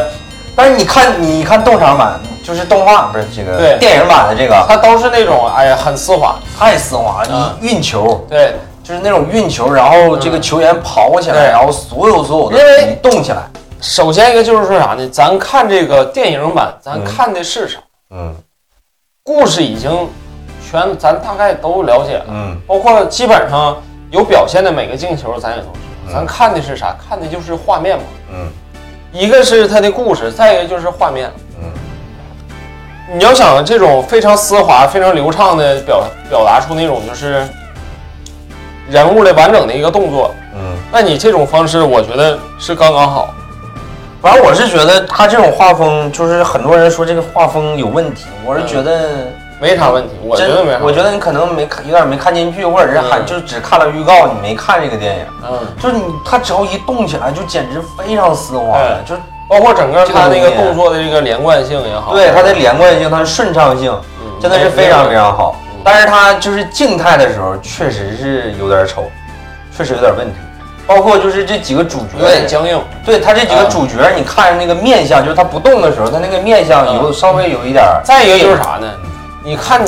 但是你看，你看动场版，就是动画不是这个对。电影版的这个，它都是那种哎呀很丝滑，太丝滑，了你运球。对，就是那种运球，然后这个球员跑起来，对。然后所有所有的动起来，首先一个就是说啥呢？咱看这个电影版，咱嗯看的是啥？嗯故事已经全咱大概都了解了，嗯包括基本上有表现的每个进球，咱也都知道。嗯咱看的是啥？看的就是画面嘛。嗯一个是它的故事，再一个就是画面。嗯，你要想这种非常丝滑、非常流畅的表表达出那种就是人物的完整的一个动作，嗯，那你这种方式，我觉得是刚刚好。反正我是觉得他这种画风，就是很多人说这个画风有问题，我是觉得没啥问题，我觉真得没啥。我觉得你可能没看，有点没看进去，或者是还嗯就只看了预告，你没看这个电影。嗯，就是你，他只要一动起来，就简直非常丝滑哎，就包括整个他那个动作的这个连贯性也好，对他的连贯性，他的顺畅性，嗯真的是非常非常好嗯。但是他就是静态的时候，确实是有点丑，确实有点问题。包括就是这几个主角，有点僵硬。对他这几个啊主角，你看着那个面相，就是他不动的时候，他那个面相有嗯稍微有一点儿。再一个就是啥呢？你看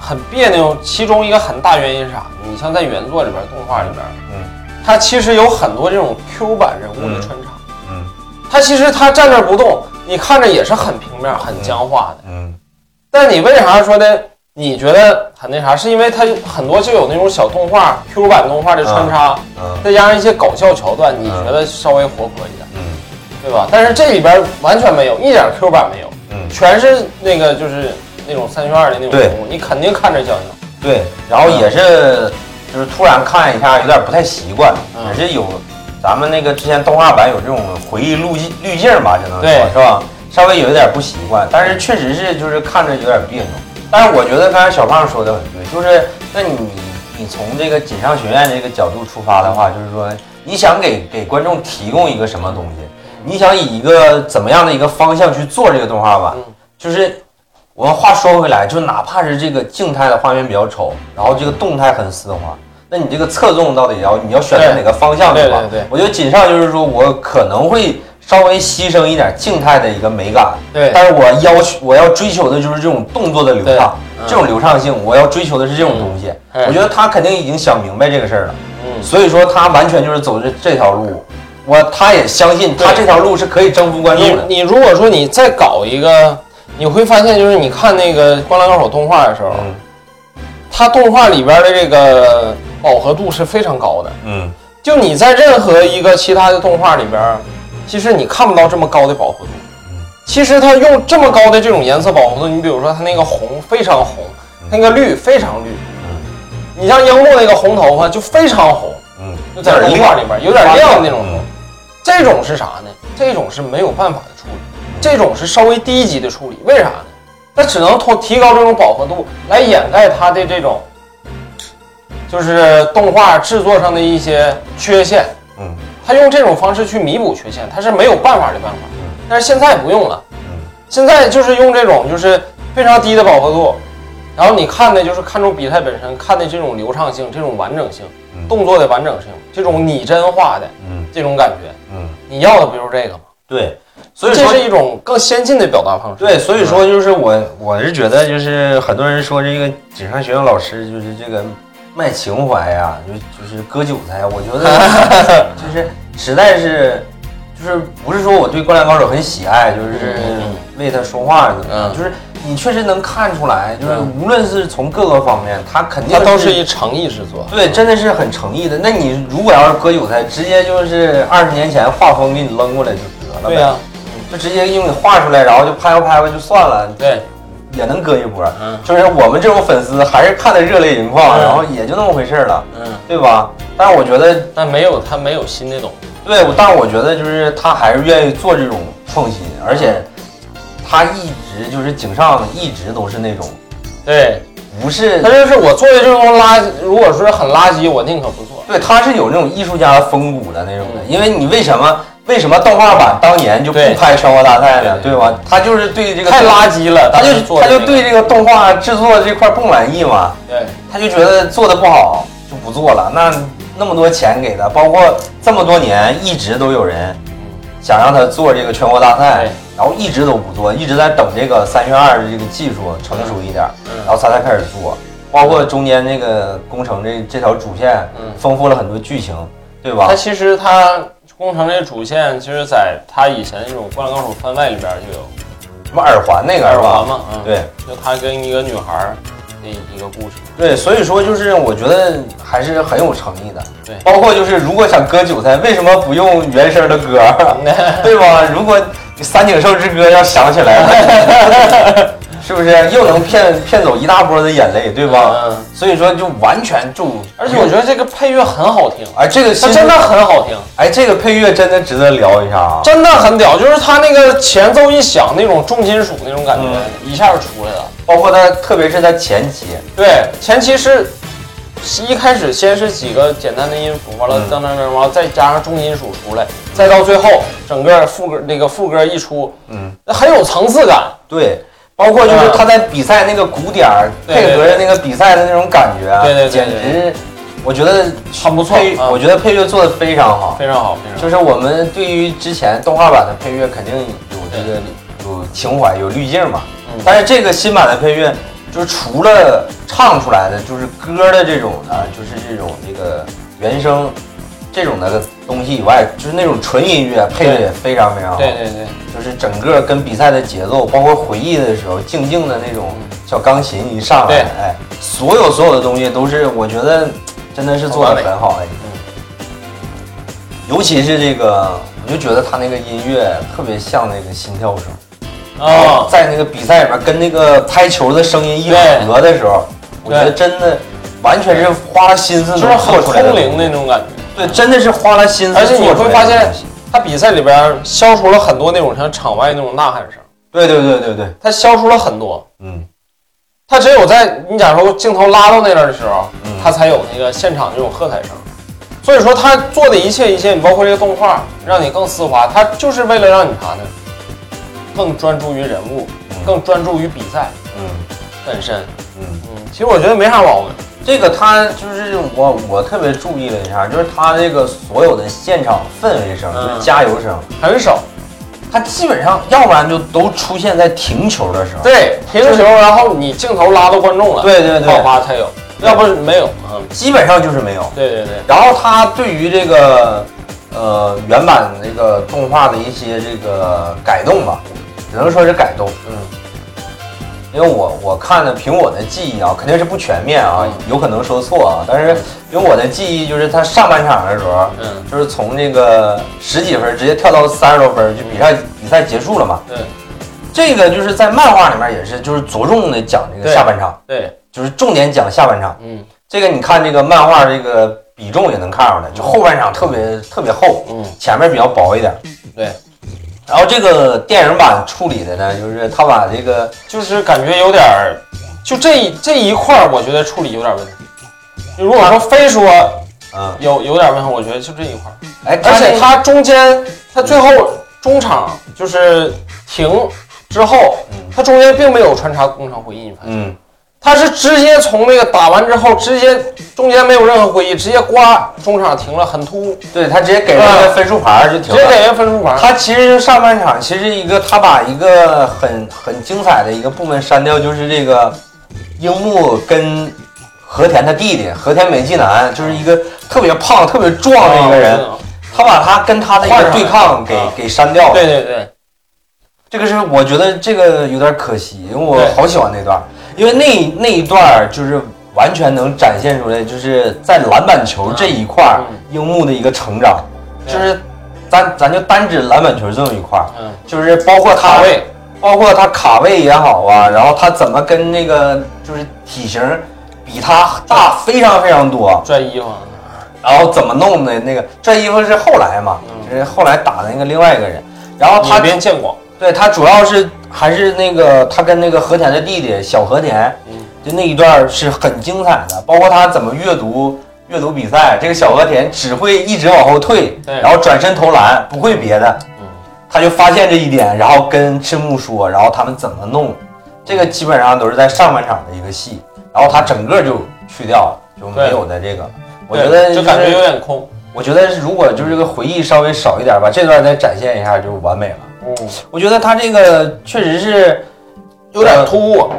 很别扭，其中一个很大原因是啥？你像在原作里边、动画里边，嗯它其实有很多这种 Q 版人物的穿插。嗯它其实他站那不动，你看着也是很平面、很僵化的。嗯但你为啥说的？你觉得很那啥？是因为它很多就有那种小动画、Q 版动画的穿插，嗯再加上一些搞笑桥段，你觉得稍微活泼一点，嗯对吧？但是这里边完全没有，一点 Q 版没有，嗯，全是那个就是那种三选二的那种人物，你肯定看着僵硬。对。然后也是，就是突然看一下，有点不太习惯，嗯也是有咱们那个之前动画版有这种回忆路径滤镜吧，只能说是吧？稍微有一点不习惯，但是确实是就是看着有点别扭。但是我觉得刚才小胖说的很对，就是那你你从这个锦上学院这个角度出发的话，就是说你想给给观众提供一个什么东西，你想以一个怎么样的一个方向去做这个动画版嗯，就是我们话说回来，就哪怕是这个静态的画面比较丑，然后这个动态很丝滑，那你这个侧重到底要你要选择哪个方向对对吧？对对我觉得锦上就是说我可能会稍微牺牲一点静态的一个美感，对。但是我要求我要追求的就是这种动作的流畅。这种流畅性，我要追求的是这种东西。嗯。我觉得他肯定已经想明白这个事儿了，嗯，所以说他完全就是走这这条路。我他也相信他这条路是可以征服观众的。你如果说你再搞一个，你会发现就是你看那个《灌篮高手》动画的时候，嗯。它动画里边的这个饱和度是非常高的。嗯。就你在任何一个其他的动画里边，其实你看不到这么高的饱和度。其实它用这么高的这种颜色饱和度，你比如说它那个红非常红，那个绿非常绿。你像樱木那个红头发就非常红，嗯，就在动画里边有点亮的那种嗯红。这种是啥呢？这种是没有办法的处理，这种是稍微低级的处理。为啥呢？它只能通提高这种饱和度来掩盖它的这种，就是动画制作上的一些缺陷。嗯他用这种方式去弥补缺陷，他是没有办法的办法。但是现在不用了，嗯现在就是用这种就是非常低的饱和度，然后你看的就是看重比赛本身，看的这种流畅性、这种完整性、嗯动作的完整性、这种拟真化的嗯这种感觉，嗯，你要的不就是这个吗？对，所以说这是一种更先进的表达方式。对，所以说就是我我是觉得就是很多人说这个锦上学院老师就是这个卖情怀呀，就就是割韭菜，我觉得 就是实在是就是不是说我对《灌篮高手》很喜爱，就是嗯为他说话怎么就是你确实能看出来，就是嗯。无论是从各个方面，他肯定他都是一诚意之作。对，真的是很诚意的。那你如果要是割韭菜，直接就是二十年前画风给你扔过来就得了呗，对呀、就直接用你画出来，然后就拍吧拍吧就算了，对，也能割一波。嗯就是我们这种粉丝还是看得热泪盈眶，嗯然后也就那么回事儿了，嗯，对吧？但是我觉得，但没有他没有新的东西。对，但是我觉得就是他还是愿意做这种创新，而且他一直就是井上一直都是那种对，不是他就是我做的这种垃圾，如果说很垃圾，我宁可不做。对，他是有那种艺术家风骨的那种的，嗯因为你为什么为什么动画版当年就不拍全国大赛呢？对对吧？他就是对这个太垃，圾了，他就他就对这个动画制作这块不满意嘛，对他就觉得做的不好就不做了。那那么多钱给他，包括这么多年一直都有人想让他做这个全国大赛，然后一直都不做，一直在等这个三月二的这个技术成熟一点，嗯然后他才开始做。包括中间那个工程这这条主线嗯，丰富了很多剧情，对吧他？其实他工程这主线，其实在他以前那种《灌篮高手》番外里边就有什么耳环那个？耳环嘛，嗯，，对就他跟一个女孩儿的一个故事。对，所以说就是我觉得还是很有诚意的。对包括就是如果想割韭菜，为什么不用原声的歌？对吧？如果三井寿之歌要想起来了，是不是又能骗骗走一大波的眼泪，对吧？嗯，所以说就完全就，而且我觉得这个配乐很好听，哎，这个真的很好听，哎，这个配乐真的值得聊一下啊。真的很屌，就是它那个前奏一响，那种重金属那种感觉嗯一下就出来了。包括它，特别是它前期，对，前期是一开始先是几个简单的音符，完了嗯噔噔噔，完了再加上重金属出来，再到最后整个副歌那个副歌一出，嗯，很有层次感。对，包括就是他在比赛那个鼓点儿对配合着那个比赛的那种感觉啊，对对对简直，我觉得很不错我觉得配乐做的非常好。非常好，非常好。就是我们对于之前动画版的配乐肯定有这个有情怀有滤镜嘛，嗯。但是这个新版的配乐就是除了唱出来的就是歌的这种的，就是这种这个原声这种的东西以外，就是那种纯音乐配的也非常非常好。对对对，就是整个跟比赛的节奏，包括回忆的时候，静静的那种小钢琴一上来，对。哎，所有所有的东西都是我觉得真的是做的很好哎。尤其是这个，我就觉得他那个音乐特别像那个心跳声，啊，在那个比赛里面跟那个拍球的声音一合的时候，我觉得真的完全是花了心思能就是很做出来的空灵那种感觉。对，真的是花了心思而且你会发现，他比赛里边消除了很多那种像场外那种呐喊声，对对对对对，他消除了很多。嗯，他只有在你假如说镜头拉到那儿的时候，嗯他才有那个现场那种喝彩声。所以说他做的一切一切，你包括这个动画，让你更丝滑，他就是为了让你啥呢？更专注于人物，更专注于比赛嗯本身。嗯。嗯，其实我觉得没啥毛病。这个他就是我，我特别注意了一下，就是他这个所有的现场氛围声，嗯就是加油声，很少。他基本上要不然就都出现在停球的时候。对，停球，然后你镜头拉到观众了，对对对爆发才有，要不是没有。嗯，基本上就是没有。对对对，然后他对于这个呃原版这个动画的一些这个改动吧，只能说是改动。嗯，因为我我看的凭我的记忆啊，肯定是不全面啊嗯，有可能说错啊，但是凭我的记忆，就是他上半场的时候，嗯，就是从这个十几分直接跳到三十多分，就比赛比赛结束了嘛。对这个就是在漫画里面也是，就是着重的讲这个下半场，对，就是重点讲下半场。嗯这个你看这个漫画这个比重也能看出来，就后半场特别特别厚，嗯，前面比较薄一点。对，然后这个电影版处理的呢，就是他把这个就是感觉有点儿，就这一这一块儿，我觉得处理有点问题。如果说非说嗯，有有点问题，我觉得就这一块儿，哎，而且他它中间，它最后中场就是停之后，它中间并没有穿插工程回忆，你发现？嗯，他是直接从那个打完之后，直接中间没有任何会议，直接刮中场停了，很突兀，对他直接给了一个分数牌儿就停了。直接给个分数牌。他其实上半场其实一个他把一个很很精彩的一个部分删掉，就是这个樱木跟和田他弟弟和田美纪男，就是一个特别胖、特别壮的一个人，他把他跟他的一个对抗给给删掉了。对对对，这个是我觉得这个有点可惜，因为我好喜欢那段儿，因为那那一段儿就是完全能展现出来，就是在篮板球这一块樱木的一个成长，就是咱咱就单指篮板球这么一块就是包括他卡位，包括他卡位也好啊，然后他怎么跟那个就是体型比他大非常非常多，拽衣服，然后怎么弄的那个拽衣服是后来嘛，嗯。就是后来打的那个另外一个人，然后他野边见广，对他主要是还是那个他跟那个和田的弟弟小和田，嗯就那一段是很精彩的，包括他怎么阅读阅读比赛，这个小和田只会一直往后退，对然后转身投篮，不会别的，嗯，他就发现这一点，然后跟赤木说，然后他们怎么弄，这个基本上都是在上半场的一个戏，然后他整个就去掉了，就没有在这个了。我觉得对就感觉有点空，我觉得如果就是这个回忆稍微少一点，吧这段再展现一下就完美了。嗯，我觉得他这个确实是有点突兀，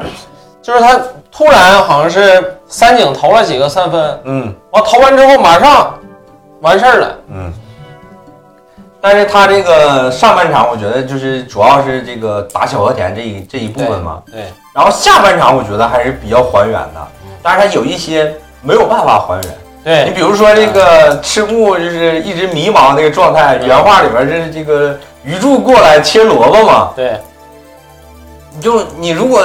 就是他突然好像是三井投了几个三分，嗯。完投完之后马上完事儿了，嗯，但是他这个上半场我觉得就是主要是这个打小和田这一这一部分嘛，对，然后下半场我觉得还是比较还原的，但是他有一些没有办法还原。对。你比如说这个赤木就是一直迷茫那个状态，嗯原画里边是这个鱼柱过来切萝卜嘛，对，你就你如果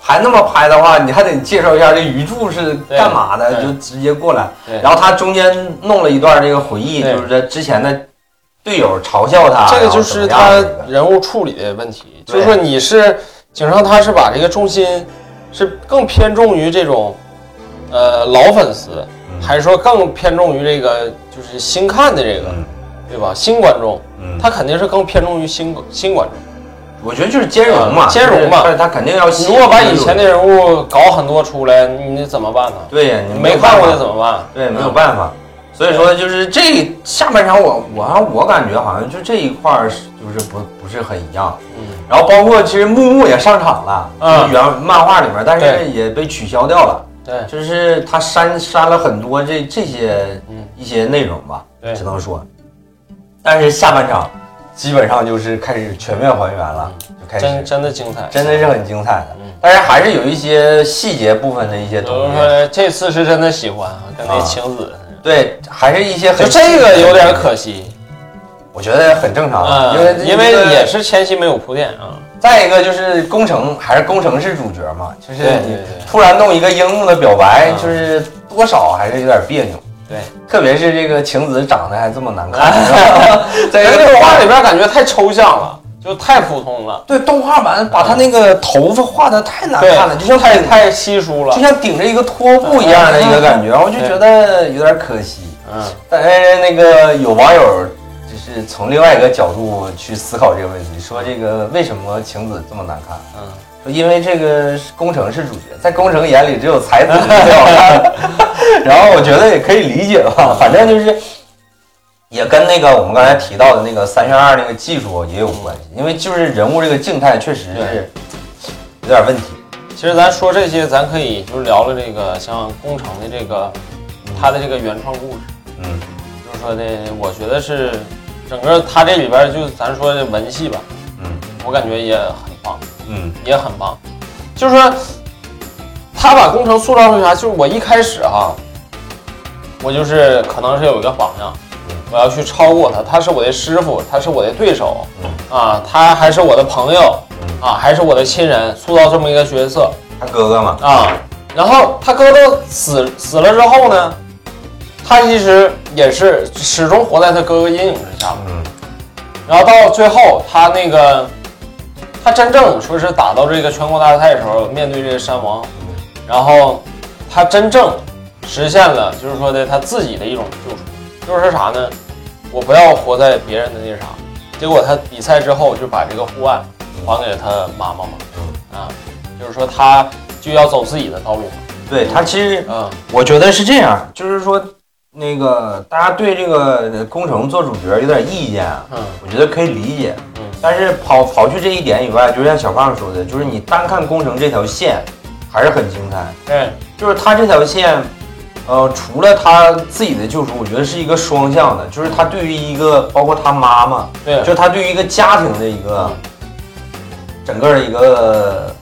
还那么拍的话，你还得介绍一下这鱼柱是干嘛的，就直接过来。对。然后他中间弄了一段这个回忆，就是在之前的队友嘲笑他，这个就是他人物处理的问题，就是说你是井上，他是把这个重心是更偏重于这种呃老粉丝，嗯还是说更偏重于这个就是新看的这个，嗯对吧？新观众，嗯，他肯定是更偏重于新新观众。我觉得就是兼容嘛，啊兼容嘛但是他肯定要吸如引果把以前的人，物搞很多出来，你怎么办呢？对呀，你你没看过的的怎么办？对，没有嗯办法。所以说，就是这下半场我我我感觉好像就这一块儿是就是不不是很一样。嗯，然后包括其实木木也上场了，原漫画里面，但是也被取消掉了。对，就是他删删了很多这这些嗯一些内容吧，对只能说。但是下半场基本上就是开始全面还原了，就开真始真的精彩，真的是很精彩的嗯。但是还是有一些细节部分的一些东西，如说这次是真的喜欢啊，跟那啊晴子，对，还是一些很就这个有点可。惜。我觉得很正常，啊，因为因为也是前期没有铺垫啊。再一个就是工程，还是工程是主角嘛，就是突然弄一个樱木的表白，啊就是多少还是有点别扭。对，特别是这个晴子长得还这么难看，在在这个画里边感觉太抽象了，就太普通了，对动画版把他那个头发画的太难看了，就像太太稀疏了就。像顶着一个拖布一样的一个感觉，我就觉得有点可惜。嗯，但是那个有网友就是从另外一个角度去思考这个问题，说这个为什么晴子这么难看？嗯，说因为这个工程是主角，在工程眼里只有才子最好看。然后我觉得也可以理解吧，反正就是也跟那个我们刚才提到的那个三选二那个技术也有关系，因为就是人物这个静态确实是有点问题。其实咱说这些，咱可以就是聊聊这个像工程的这个他的这个原创故事，嗯就是说的，我觉得是整个他这里边就咱说的文戏吧，嗯我感觉也很棒。嗯也很棒。就是说，他把工程塑造成啥？就是我一开始哈，我就是可能是有一个榜样，我要去超过他，他是我的师傅，他是我的对手，啊，他还是我的朋友，啊，还是我的亲人，塑造这么一个角色他哥哥嘛，啊。然后他哥哥死死了之后呢，他其实也是始终活在他哥哥阴影之下。嗯然后到最后，他那个他真正说是打到这个全国大赛的时候，面对这个山王，然后他真正实现了，就是说的他自己的一种救赎，就是啥呢？我不要活在别人的那啥。结果他比赛之后就把这个护腕还给了他妈妈嘛，啊，就是说他就要走自己的道路嘛，对他其实嗯我觉得是这样，就是说那个大家对这个工程做主角有点意见啊，嗯我觉得可以理解。嗯但是刨刨去这一点以外，就像小胖说的，就是你单看工程这条线还是很精彩。对，就是他这条线，呃，除了他自己的救赎，我觉得是一个双向的，就是他对于一个包括他妈妈，对就他对于一个家庭的一个整个的一个，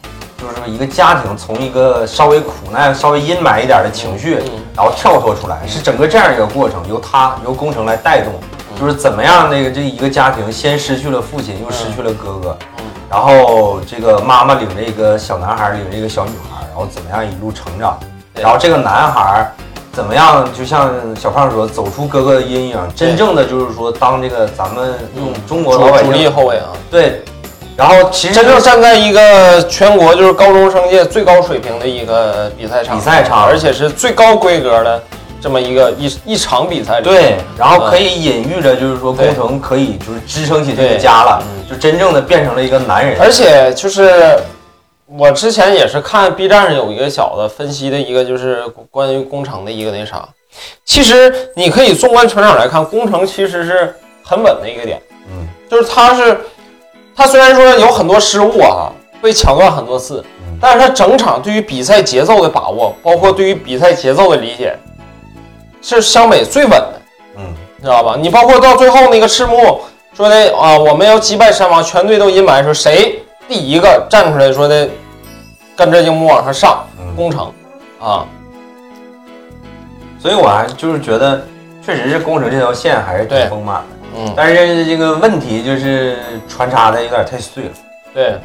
就是说一个家庭从一个稍微苦难、稍微阴霾一点的情绪，嗯。然后跳脱出来，是整个这样一个过程，由他由工程来带动，就是怎么样那个这一个家庭先失去了父亲，又失去了哥哥，嗯。然后这个妈妈领着一个小男孩，领着一个小女孩，然后怎么样一路成长，然后这个男孩怎么样，就像小胖说，走出哥哥的阴影，真正的就是说当这个咱们用中国老百主主力姓后卫啊。对，然后其实真正站在一个全国就是高中生界最高水平的一个比赛场，比赛场。而且是最高规格的这么一个一一场比赛里。对，然后可以隐喻着就是说工程可以就是支撑起这个家了，嗯就真正的变成了一个男人。而且就是我之前也是看 B 站上有一个小的分析的一个就是关于工程的一个那啥，其实你可以纵观全场来看，工程其实是很稳的一个点，嗯，就是他是他虽然说有很多失误啊，被抢断很多次，嗯。但是他整场对于比赛节奏的把握，包括对于比赛节奏的理解，是湘北最稳的。嗯，知道吧？你包括到最后那个赤木说的啊，我们要击败山王，全队都阴霾，说谁第一个站出来说的，跟着樱木往上上嗯。攻城啊，所以我还就是觉得，确实是攻城这条线还是挺对。丰满的，嗯，但是这个问题就是穿插的有点太碎了。对，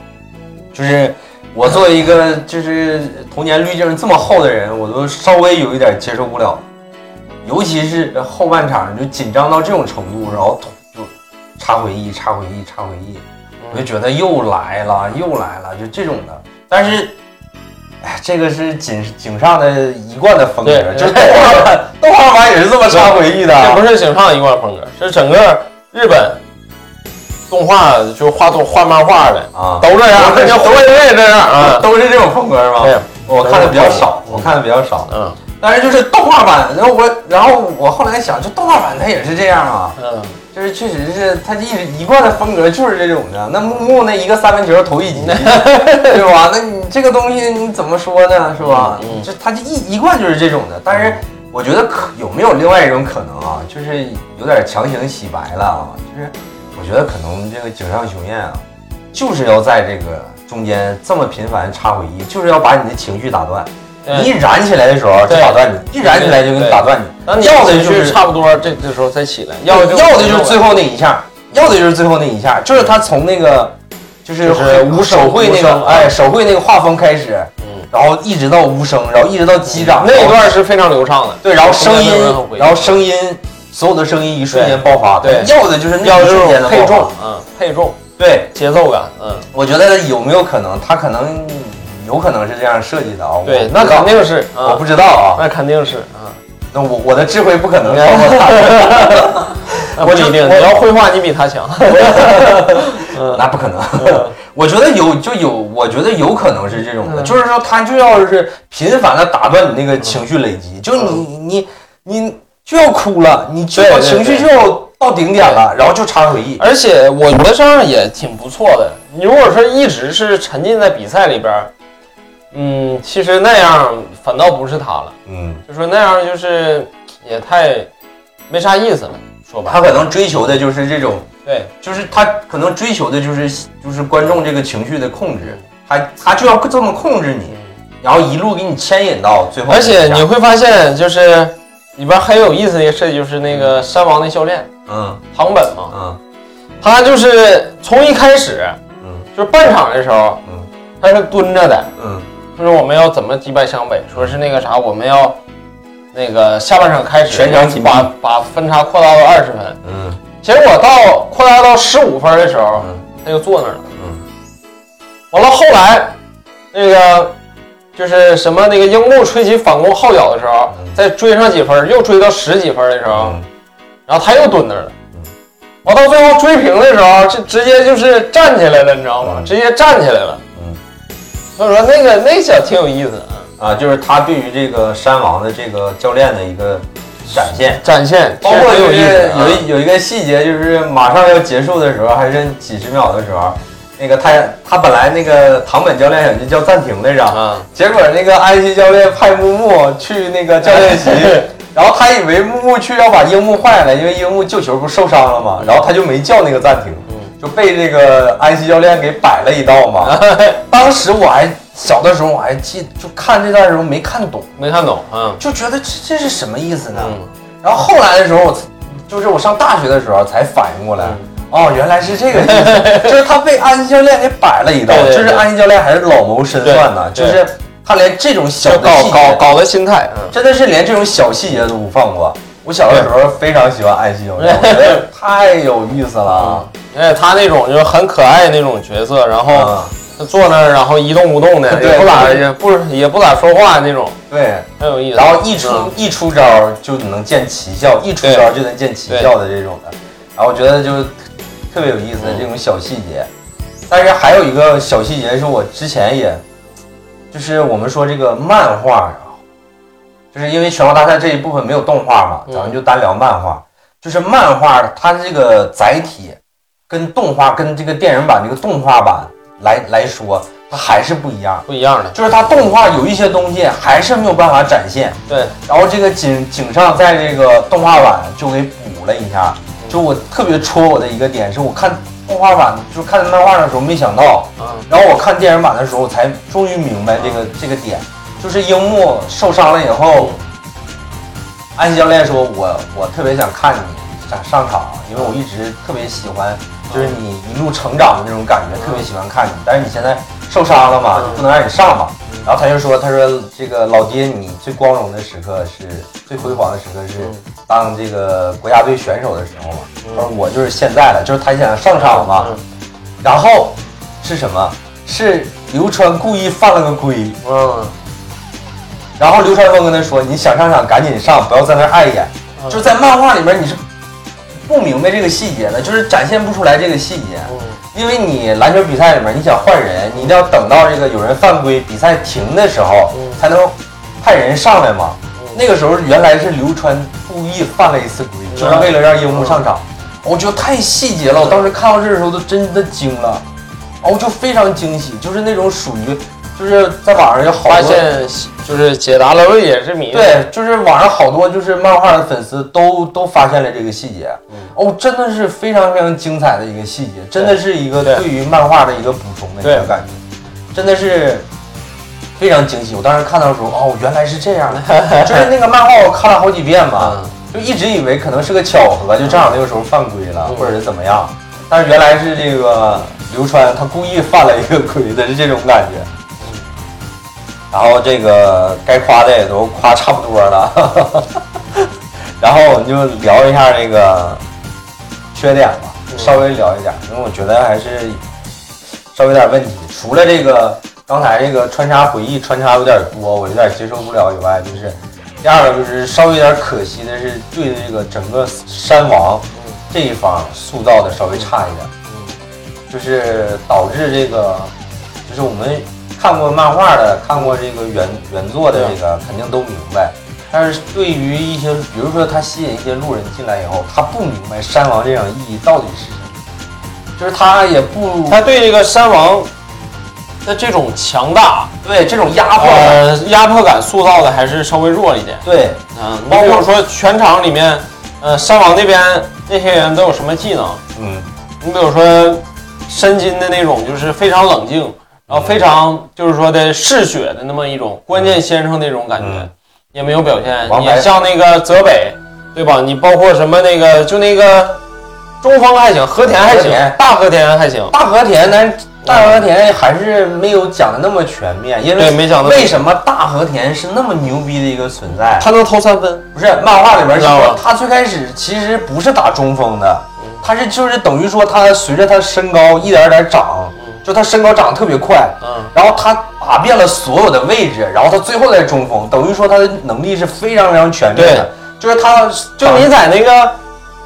就是我作为一个就是童年滤镜这么厚的人，我都稍微有一点接受不了，尤其是后半场就紧张到这种程度，然后就插回忆、插回忆、插回忆，我就觉得又来了，又来了，就这种的。但是，哎，这个是井井上的一贯的风格，就是动画版，动画版也是这么插回忆的。这不是井上一贯风格，是整个日本动画就画动画漫画的啊都这样，都火影也这样啊。都是这种风格是吗？对，我看的比较少，我看的比较少。嗯但是就是动画版，然后我，然后我后来想，就动画版它也是这样啊，嗯，就是确实是他一直一贯的风格就是这种的。那木木那一个三分球投一击，对吧？那你这个东西你怎么说呢？是吧？嗯嗯就他就一一贯就是这种的。但是我觉得可有没有另外一种可能啊？就是有点强行洗白了啊。就是我觉得可能这个井上雄彦啊，就是要在这个中间这么频繁插回忆，就是要把你的情绪打断。一燃起来的时候就打断你，一燃起来就给你打断你。要的就是差不多这这时候再起来，要要要的就是最后那一下，要的就是最后那一下，就是他从那个就是无手绘那个哎手绘那个画风开始，嗯，然后一直到无声，然后一直到击掌那一段是非常流畅的。对，然后声音然后声音所有的声音一瞬间爆发，对要的就是那瞬间的配重嗯，配重对，节奏感，嗯，我觉得有没有可能，他可能有可能是这样设计的啊？对，那肯定是，啊。我不知道啊，那肯定是啊，那我我的智慧不可能超过他。不一定，你要绘画，你比他强。嗯。那不可能。嗯。我觉得有就有，我觉得有可能是这种的，嗯。就是说他就要是频繁的打断你那个情绪累积，就你你你就要哭了，你就要情绪就要到顶点了，然后就插回忆。而且我觉得这样也挺不错的。你如果说一直是沉浸在比赛里边儿，嗯，其实那样反倒不是他了，嗯，就说那样就是也太没啥意思了。说白了，他可能追求的就是这种，对，就是他可能追求的就是就是观众这个情绪的控制，他他就要这么控制你，然后一路给你牵引到最后而。且你会发现，就是里边很有意思的一个设计，就是那个山王的教练嗯。唐本嘛，嗯。他就是从一开始嗯。就是半场的时候，嗯。他是蹲着的，嗯说我们要怎么击败湘北，说是那个啥，我们要那个下半场开始全把把分差扩大到二十分，嗯结果到扩大到十五分的时候，嗯他就坐那儿了。嗯完了后来那个就是什么那个樱木吹起反攻号角的时候，嗯再追上几分，又追到十几分的时候，嗯然后他又蹲那儿了嗯。完到最后追平的时候，就直接就是站起来了，你知道吗？嗯直接站起来了。嗯。所以说那个那小挺有意思啊，啊，就是他对于这个山王的这个教练的一个展现，展现包括有就是意思的啊有一有一个细节，就是马上要结束的时候，还剩几十秒的时候，那个他他本来那个唐本教练想去叫暂停来着，啊，结果那个安西教练派木木去那个教练席，然后他以为木木去要把樱木换下来，因为樱木救球不受伤了嘛，然后他就没叫那个暂停，嗯就被这个安西教练给摆了一道嘛。当时我还小的时候我还记，就看这段的时候没看懂，没看懂啊，就觉得这这是什么意思呢？嗯然后后来的时候，我就是我上大学的时候才反应过来，嗯哦，原来是这个意思，就是他被安西教练给摆了一道，对对对就是安西教练还是老谋深算呢，就是他连这种小细节，搞搞的心态，嗯，真的是连这种小细节都不放过。我小的时候非常喜欢安西教练，我觉得太有意思了。而且他那种就是很可爱那种角色，然后坐那儿，然后一动不动的，对也不咋也不也不咋说话那种，对，很有意思。然后一出嗯一出招就能见奇效，一出招就能见奇效的这种的，然后我觉得就特别有意思嗯这种小细节。但是还有一个小细节是我之前也，就是我们说这个漫画啊，就是因为全国大赛这一部分没有动画嘛，嗯咱们就单聊漫画。就是漫画它这个载体跟动画跟这个电影版这个动画版来来说，它还是不一样。不一样的，就是它动画有一些东西还是没有办法展现，对，然后这个井井上在这个动画版就给补了一下，就我特别戳我的一个点是我看动画版就是看漫画的时候没想到，嗯。然后我看电影版的时候才终于明白这个这个点，就是樱木受伤了以后，安西教练说我我特别想看你想上场，因为我一直特别喜欢就是你一路成长的那种感觉，特别喜欢看你，但是你现在受伤了嘛，就不能让你上嘛。然后他就说，他说这个老爹，你最光荣的时刻是最辉煌的时刻是当这个国家队选手的时候嘛。他说我就是现在了，就是他想上场嘛。然后是什么？是刘川故意犯了个规，嗯，然后刘川峰跟他说：“你想上场赶紧上，不要在那碍眼。”就是在漫画里面你是不明白这个细节的，就是展现不出来这个细节。因为你篮球比赛里面你想换人，你一定要等到这个有人犯规，比赛停的时候才能派人上来嘛。那个时候原来是流川故意犯了一次规，就是为了让樱木上场。我觉得太细节了，我当时看到这的时候都真的惊了，哦，就非常惊喜，就是那种属于就是在网上有好多。发现就是解答了未解之谜。对，就是网上好多就是漫画的粉丝都都发现了这个细节，哦，真的是非常非常精彩的一个细节，真的是一个对对于漫画的一个补充的一个感觉，真的是非常惊喜。我当时看到的时候，哦，原来是这样的，就是那个漫画我看了好几遍嘛，就一直以为可能是个巧合，就正好那个时候犯规了，或者是怎么样，但是原来是这个流川他故意犯了一个规的，是这种感觉。然后这个该夸的也都夸差不多了，然后我们就聊一下这个缺点吧，稍微聊一点，因为我觉得还是稍微有点问题。除了这个刚才这个穿插回忆穿插有点多，我有点接受不了以外，就是第二个就是稍微有点可惜的是对这个整个山王这一方塑造的稍微差一点，就是导致这个就是我们看过漫画的，看过这个原原作的这个，肯定都明白。但是对于一些，比如说他吸引一些路人进来以后，他不明白山王这样意义到底是什么，就是他也不他对这个山王的这种强大，对这种压迫感，呃，压迫感塑造的还是稍微弱一点。对嗯，你比如说全场里面，呃，山王那边那些人都有什么技能？嗯你比如说申金的那种，就是非常冷静，然后非常就是说的嗜血的那么一种关键先生那种感觉，嗯也没有表现。也像那个泽北，对吧？你包括什么那个就那个中锋还行，和田还行和，大和田还行。大和田，但是大和田还是没有讲的那么全面，因为没讲得为什么大和田是那么牛逼的一个存在？他能投三分，不是漫画里边说他最开始其实不是打中锋的，他是就是等于说他随着他身高一点点长，就他身高长得特别快，嗯，然后他打遍了所有的位置，然后他最后在中锋，等于说他的能力是非常非常全面的，就是他就你在那个，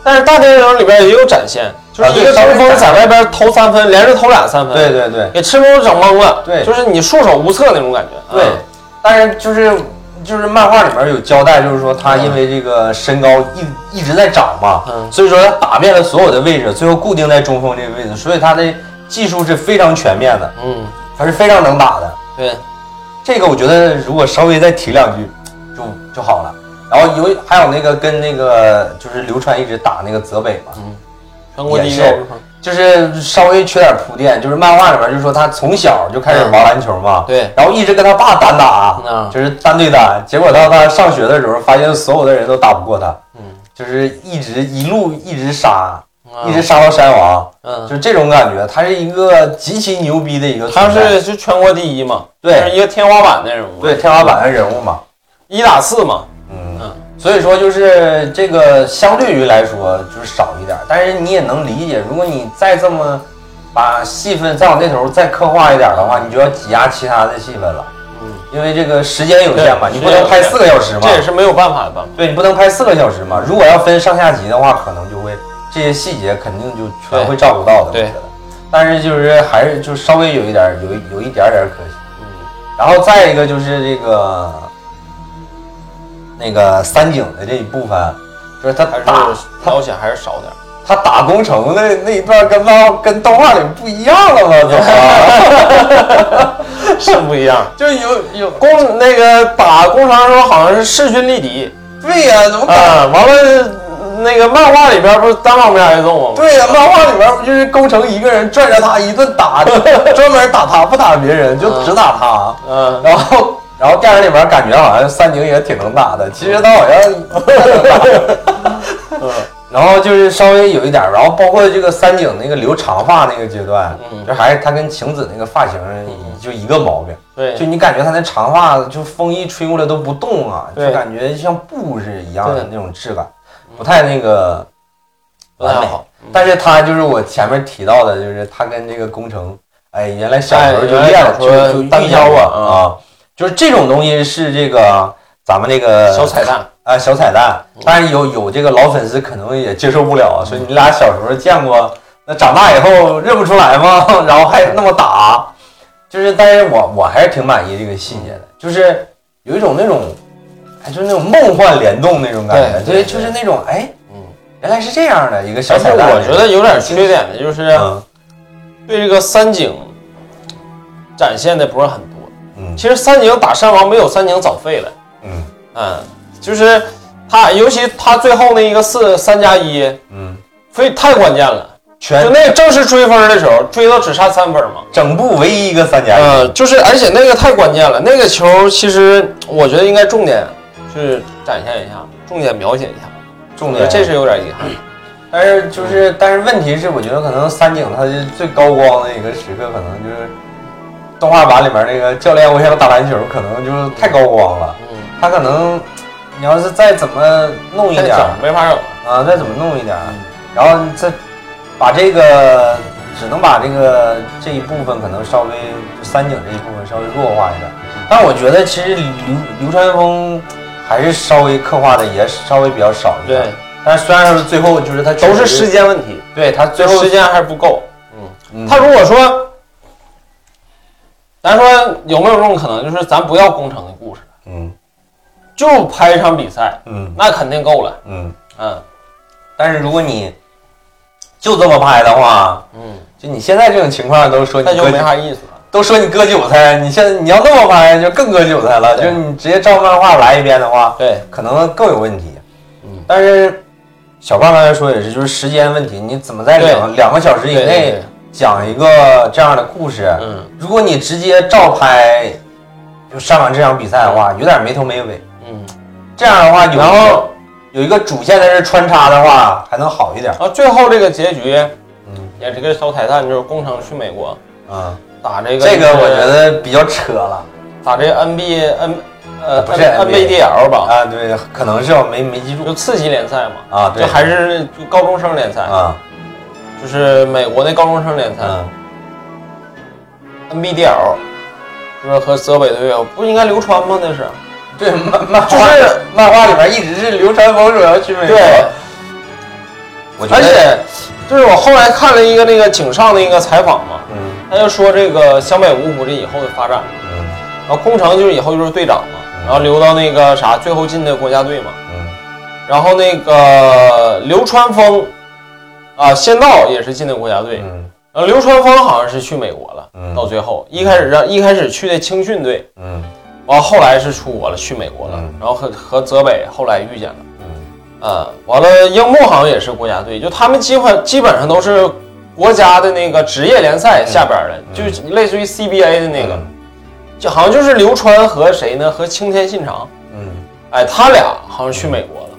但是大电影里边也有展现，就是一个中锋在外边投三分，连着投俩三分，对对对。给赤木整懵了，对。就是你束手无策那种感觉，对。嗯，但是就是就是漫画里面有交代，就是说他因为这个身高一一直在长嘛，嗯。所以说他打遍了所有的位置，最后固定在中锋这个位置，所以他的技术是非常全面的，嗯，他是非常能打的。对，这个我觉得如果稍微再提两句就就好了。然后有还有那个跟那个就是流川一直打那个泽北嘛，全国第一也是。就是稍微缺点铺垫，就是漫画里面就说他从小就开始玩篮球嘛，对。然后一直跟他爸单打，嗯。就是单对单，结果到他上学的时候，发现所有的人都打不过他，嗯，就是一直一路一直杀，嗯一直杀到山王，嗯，就这种感觉，他是一个极其牛逼的一个存他是，是就全国第一嘛，对。就是一个天花板的人物，对天花板的人物嘛，一打四嘛，嗯嗯，所以说就是这个相对于来说就是少一点，但是你也能理解，如果你再这么把戏份再往那头再刻画一点的话，你就要挤压其他的戏份了，嗯，因为这个时间有限嘛，你不能拍四个小时嘛，这也是没有办法的办法。对你不能拍四个小时嘛，如果要分上下集的话，可能就会这些细节肯定就全会照顾到的，对。但是就是还是就稍微有一点儿有一有一点儿点儿可惜。嗯，然后再一个就是这个那个三井的这一部分，就是他还是打描写还是少点儿。他打工程的那一段跟漫跟动画里不一样了吗？怎么？是不一样。就有有工那个打工程的时候好像是势均力敌对呀、怎么打？啊，完了那个漫画里边不是单方面挨揍吗？对呀、漫画里边不就是工程一个人拽着他一顿打，专门打他，不打别人，就只打他。嗯，然后，然后电影里边感觉好像三井也挺能打的，其实他好像。然后就是稍微有一点，然后包括这个三井那个留长发那个阶段，嗯。就还是他跟晴子那个发型就一个毛病，对，就你感觉他那长发就风一吹过来都不动啊，就感觉像布是一样的那种质感，不太那个完美。不太好。但是他就是我前面提到的，就是他跟这个工程，哎，原来小时候就练了，就就单挑遇见过啊啊，就是这种东西是这个咱们那个小彩蛋，啊小彩蛋，但是有有这个老粉丝可能也接受不了，说你俩小时候见过，那长大以后认不出来吗？然后还那么打，就是，但是我我还是挺满意这个细节的，就是有一种那种，哎，就是那种梦幻联动那种感觉，对，就是那种哎，嗯，原来是这样的一个小彩蛋。我觉得有点缺点的就是嗯对这个三井展现的不是很多。嗯其实三井打山王没有三井早废了，嗯嗯，就是他，尤其他最后那一个四三加一，嗯，非太关键了。全就那个正式追分的时候，追到只差三分嘛。整部唯一一个三加一。呃，就是而且那个太关键了，那个球其实我觉得应该重点去展现一下，重点描写一下。重点这是有点遗憾。但是就是，但是问题是，我觉得可能三井他是最高光的一个时刻，可能就是动画版里面那个教练，我想打篮球，可能就是太高光了。嗯，他可能你要是再怎么弄一点儿没法整。啊，再怎么弄一点儿，然后你再把这个只能把这个这一部分可能稍微就三井这一部分稍微弱化一点。但我觉得其实流流川枫还是稍微刻画的也稍微比较少一点。对，但是虽然说最后就是他都是时，间问题，对他最后时间还是不够。嗯他如果说，咱说有没有这种可能，就是咱不要工程的故事，嗯就拍一场比赛，嗯那肯定够了。嗯，嗯但是如果你就这么拍的话，嗯，就你现在这种情况都说你割那就没啥意思了。都说你割韭菜，你现在你要那么拍就更割韭菜了，就是你直接照漫画来一遍的话，对，可能更有问题。嗯，但是小胖刚才说也是，就是时间问题，你怎么在两两个小时以内讲一个这样的故事？嗯。如果你直接照拍，就上完这场比赛的话，有点没头没尾。嗯，这样的话，有然后有一个主线在这穿插的话，还能好一点。然后最后这个结局嗯。也是个小彩蛋，就是工程去美国。啊，打这个这个我觉得比较扯了。打这 NBA N 呃不是 NBDL 吧，啊，对，可能是我没没记住。就次级联赛嘛，啊，对，就还是就高中生联赛，啊，就是美国那高中生联赛嗯，NBDL，就是和泽北队友，不应该流川吗？那是 对，漫漫就画是漫画里面一直是流川枫说要去美国，对，我觉得，而且就是我后来看了一个那个井上的一个采访嘛，嗯他就说这个湘北五虎这以后的发展，嗯。然后空城就是以后就是队长嘛，嗯。然后留到那个啥最后进的国家队嘛，嗯。然后那个流川枫啊，仙道也是进的国家队，嗯。然后流川枫好像是去美国了，嗯。到最后一开始让一开始去的青训队，嗯。完后来是出国了，去美国了，嗯。然后和和泽北后来遇见了。嗯。啊，完了，樱木好像也是国家队，就他们基本基本上都是国家的那个职业联赛下边的，就类似于 CBA 的那个，就好像就是刘川和谁呢？和青天信长，嗯，哎，他俩好像去美国了，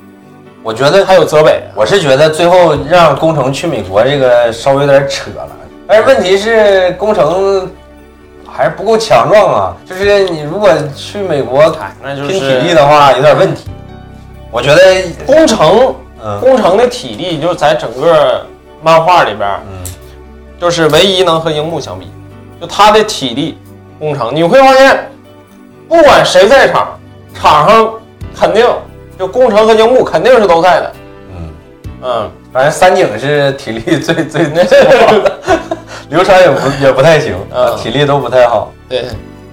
我觉得还有泽北，我是觉得最后让工程去美国这个稍微有点扯了，但是问题是工程还是不够强壮啊，就是你如果去美国哎，那就拼体力的话有点问题，我觉得，工程嗯。工程的体力就是在整个漫画里边，嗯。就是唯一能和樱木相比，就他的体力，工程你会发现，不管谁在场，场上肯定就工程和樱木肯定是都在的，嗯，嗯，反正三井是体力最 最最好的，流川也不也不太行，嗯。体力都不太好。对，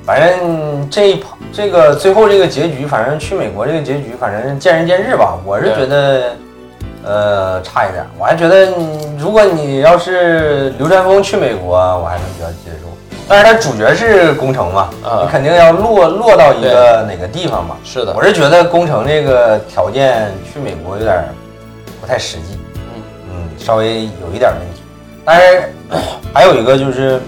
反正这一跑这个最后这个结局，反正去美国这个结局，反正见仁见智吧。我是觉得，呃，差一点。我还觉得你，如果你要是流川枫去美国，我还能比较接受。但是他主角是工程嘛，啊你肯定要落落到一个哪个地方嘛。是的我，是觉得工程这个条件去美国有点不太实际，嗯嗯，稍微有一点问题。但是还有一个就是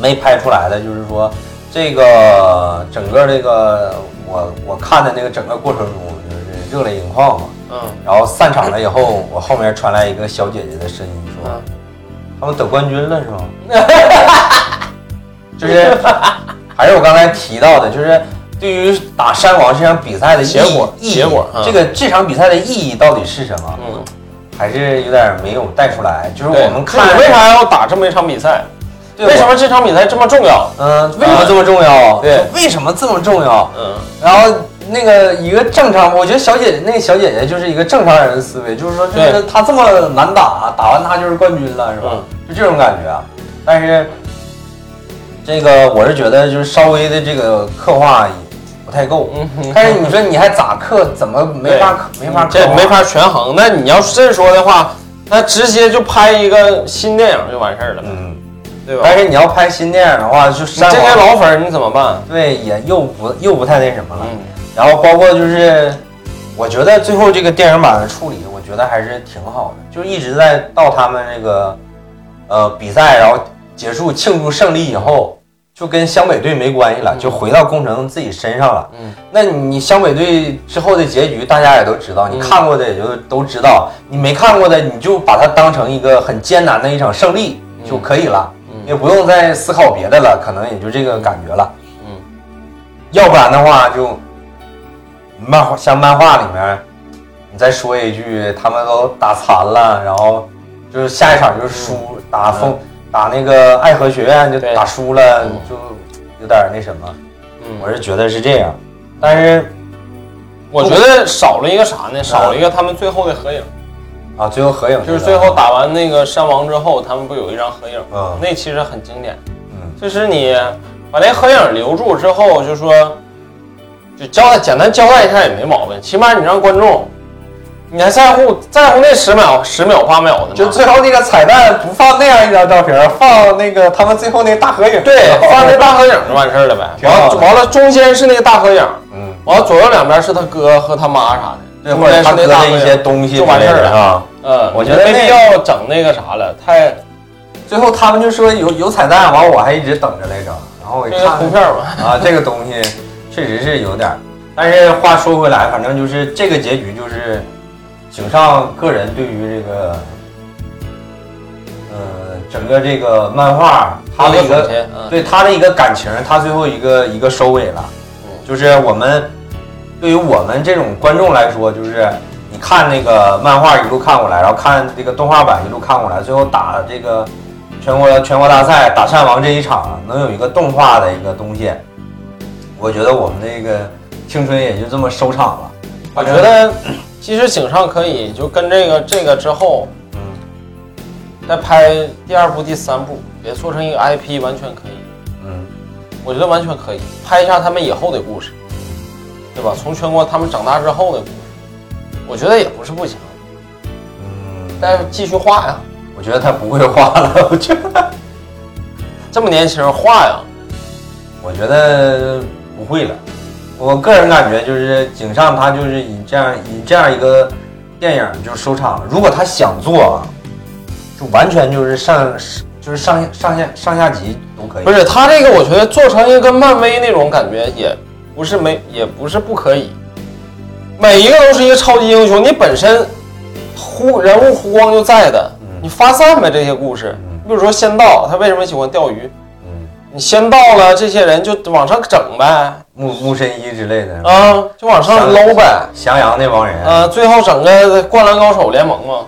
没拍出来的，就是说这个整个这个我我看的那个整个过程中，就是热泪盈眶嘛。嗯然后散场了以后，我后面传来一个小姐姐的声音说嗯，：“他们得冠军了是吗？” 就是还是我刚才提到的，就是对于打山王这场比赛的意义结果意义结果嗯这个这场比赛的意义到底是什么？嗯，还是有点没有带出来。就是我们看你为啥要打这么一场比赛？对为什么这场比赛这么重要？嗯，为什么这么重要？对为什么这么重要？嗯然后那个一个正常，我觉得小姐姐那个小姐姐就是一个正常人的思维，就是说，就是她这么难打，打完她就是冠军了，是吧？嗯就这种感觉啊。但是这个我是觉得就是稍微的这个刻画不太够。嗯哼但是你说你还咋刻？怎么没法刻没法？这没法权衡。那你要是这么说的话，那直接就拍一个新电影就完事儿了，嗯。对吧？但是你要拍新电影的话，就删这些老粉儿你怎么办？对也又不又不太那什么了。嗯然后包括就是，我觉得最后这个电影版的处理，我觉得还是挺好的，就一直在到他们这个呃比赛，然后结束庆祝胜利以后，就跟湘北队没关系了，就回到工程自己身上了。嗯，那你湘北队之后的结局，大家也都知道，你嗯看过的也就都知道，你没看过的，你就把它当成一个很艰难的一场胜利就可以了，嗯也不用再思考别的了，可能也就这个感觉了。嗯，要不然的话就漫画像漫画里面，你再说一句他们都打残了，然后就是下一场就是输，打风、打那个爱河学院就对。打输了，嗯。就有点那什么，嗯，我是觉得是这样，但是我觉得少了一个啥呢？少了一个他们最后的合影，啊，最后合影就是最后打完那个山王之后，他们不有一张合影？嗯。那其实很经典。嗯。就是你把那合影留住之后，就说就交代简单交代一下也没毛病，起码你让观众，你还在乎在乎那十秒十秒八秒的吗？就最后那个彩蛋不放那样一张照片，放那个他们最后那个大合影，对，放那大合影就完事儿了呗。挺好完了完了，中间是那个大合影，嗯，完了左右两边是他哥和他妈啥的，对，或者他哥的一些东西就完事儿了。啊。嗯，我觉得没必要整那个啥了，太最后他们就说有有彩蛋，完我还一直等着来着，然后我一看图片吧。啊，这个东西确实是有点儿，但是话说回来，反正就是这个结局就是井上个人对于这个，呃，整个这个漫画他的一个嗯。对他的一个感情，他最后一个一个收尾了，嗯。就是我们对于我们这种观众来说，就是你看那个漫画一路看过来，然后看这个动画版一路看过来，最后打这个全国全国大赛打山王这一场，能有一个动画的一个东西，我觉得我们那个青春也就这么收场了。我觉得其实井上可以就跟这个这个之后嗯，再拍第二部、第三部，给它做成一个 IP，完全可以。嗯。我觉得完全可以拍一下他们以后的故事，对吧？从全国他们长大之后的故事，我觉得也不是不行，嗯，但是继续画呀，我觉得他不会画了，我觉得。这么年轻画呀，我觉得不会了。我个人感觉就是井上他就是以这样以这样一个电影就收场了。如果他想做啊，就完全就是上就是上上下上下集都可以。不是他这个，我觉得做成一个跟漫威那种感觉，也不是没，也不是不可以。每一个都是一个超级英雄，你本身弧人物弧光就在的，你发散呗这些故事。你比如说仙道，他为什么喜欢钓鱼？嗯，你先到了，这些人就往上整呗，木木神医之类的，啊，就往上搂呗。襄阳那帮人，啊，最后整个灌篮高手联盟嘛，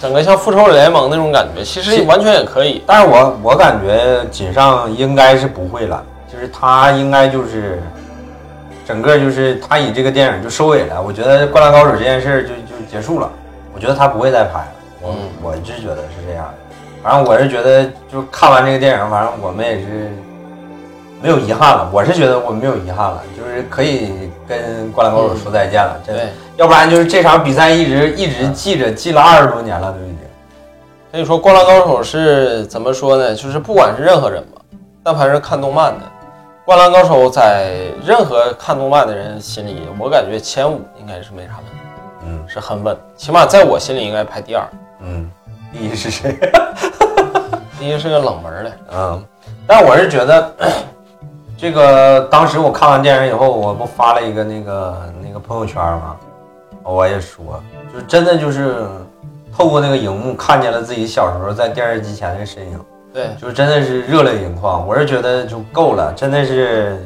整个像复仇者联盟那种感觉，其实完全也可以。但是我我感觉锦上应该是不会了，就是他应该就是整个就是他以这个电影就收尾了。我觉得《灌篮高手》这件事就就结束了，我觉得他不会再拍了。我、嗯我是觉得是这样的。反正我是觉得，就看完这个电影，反正我们也是没有遗憾了。我是觉得我们没有遗憾了，就是可以跟《灌篮高手》说再见了，真的对。要不然就是这场比赛一直一直记着，记了二十多年了，都已经。所以说，《灌篮高手》是怎么说呢？就是不管是任何人吧，但凡是看动漫的，《灌篮高手》在任何看动漫的人心里，我感觉前五应该是没啥问题，嗯是很稳。起码在我心里应该排第二，嗯，第一是谁？第一是个冷门的。嗯，但我是觉得，这个当时我看完电影以后，我不发了一个那个那个朋友圈吗？我也说，就真的就是透过那个荧幕看见了自己小时候在电视机前的身影，对，就真的是热泪盈眶。我是觉得就够了，真的是，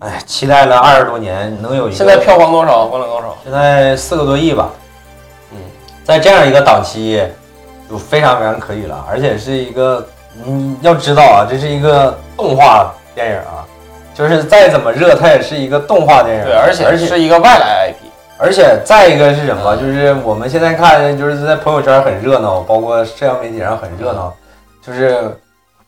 哎，期待了二十多年能有一个现在票房多少？《灌篮高手》现在四个多亿吧，嗯，在这样一个档期，就非常非常可以了，而且是一个，嗯要知道啊，这是一个动画电影啊，就是再怎么热，它也是一个动画电影，对，而且而且是一个外来 IP，而且再一个是什么？嗯。就是我们现在看，就是在朋友圈很热闹，包括社交媒体上很热闹，就是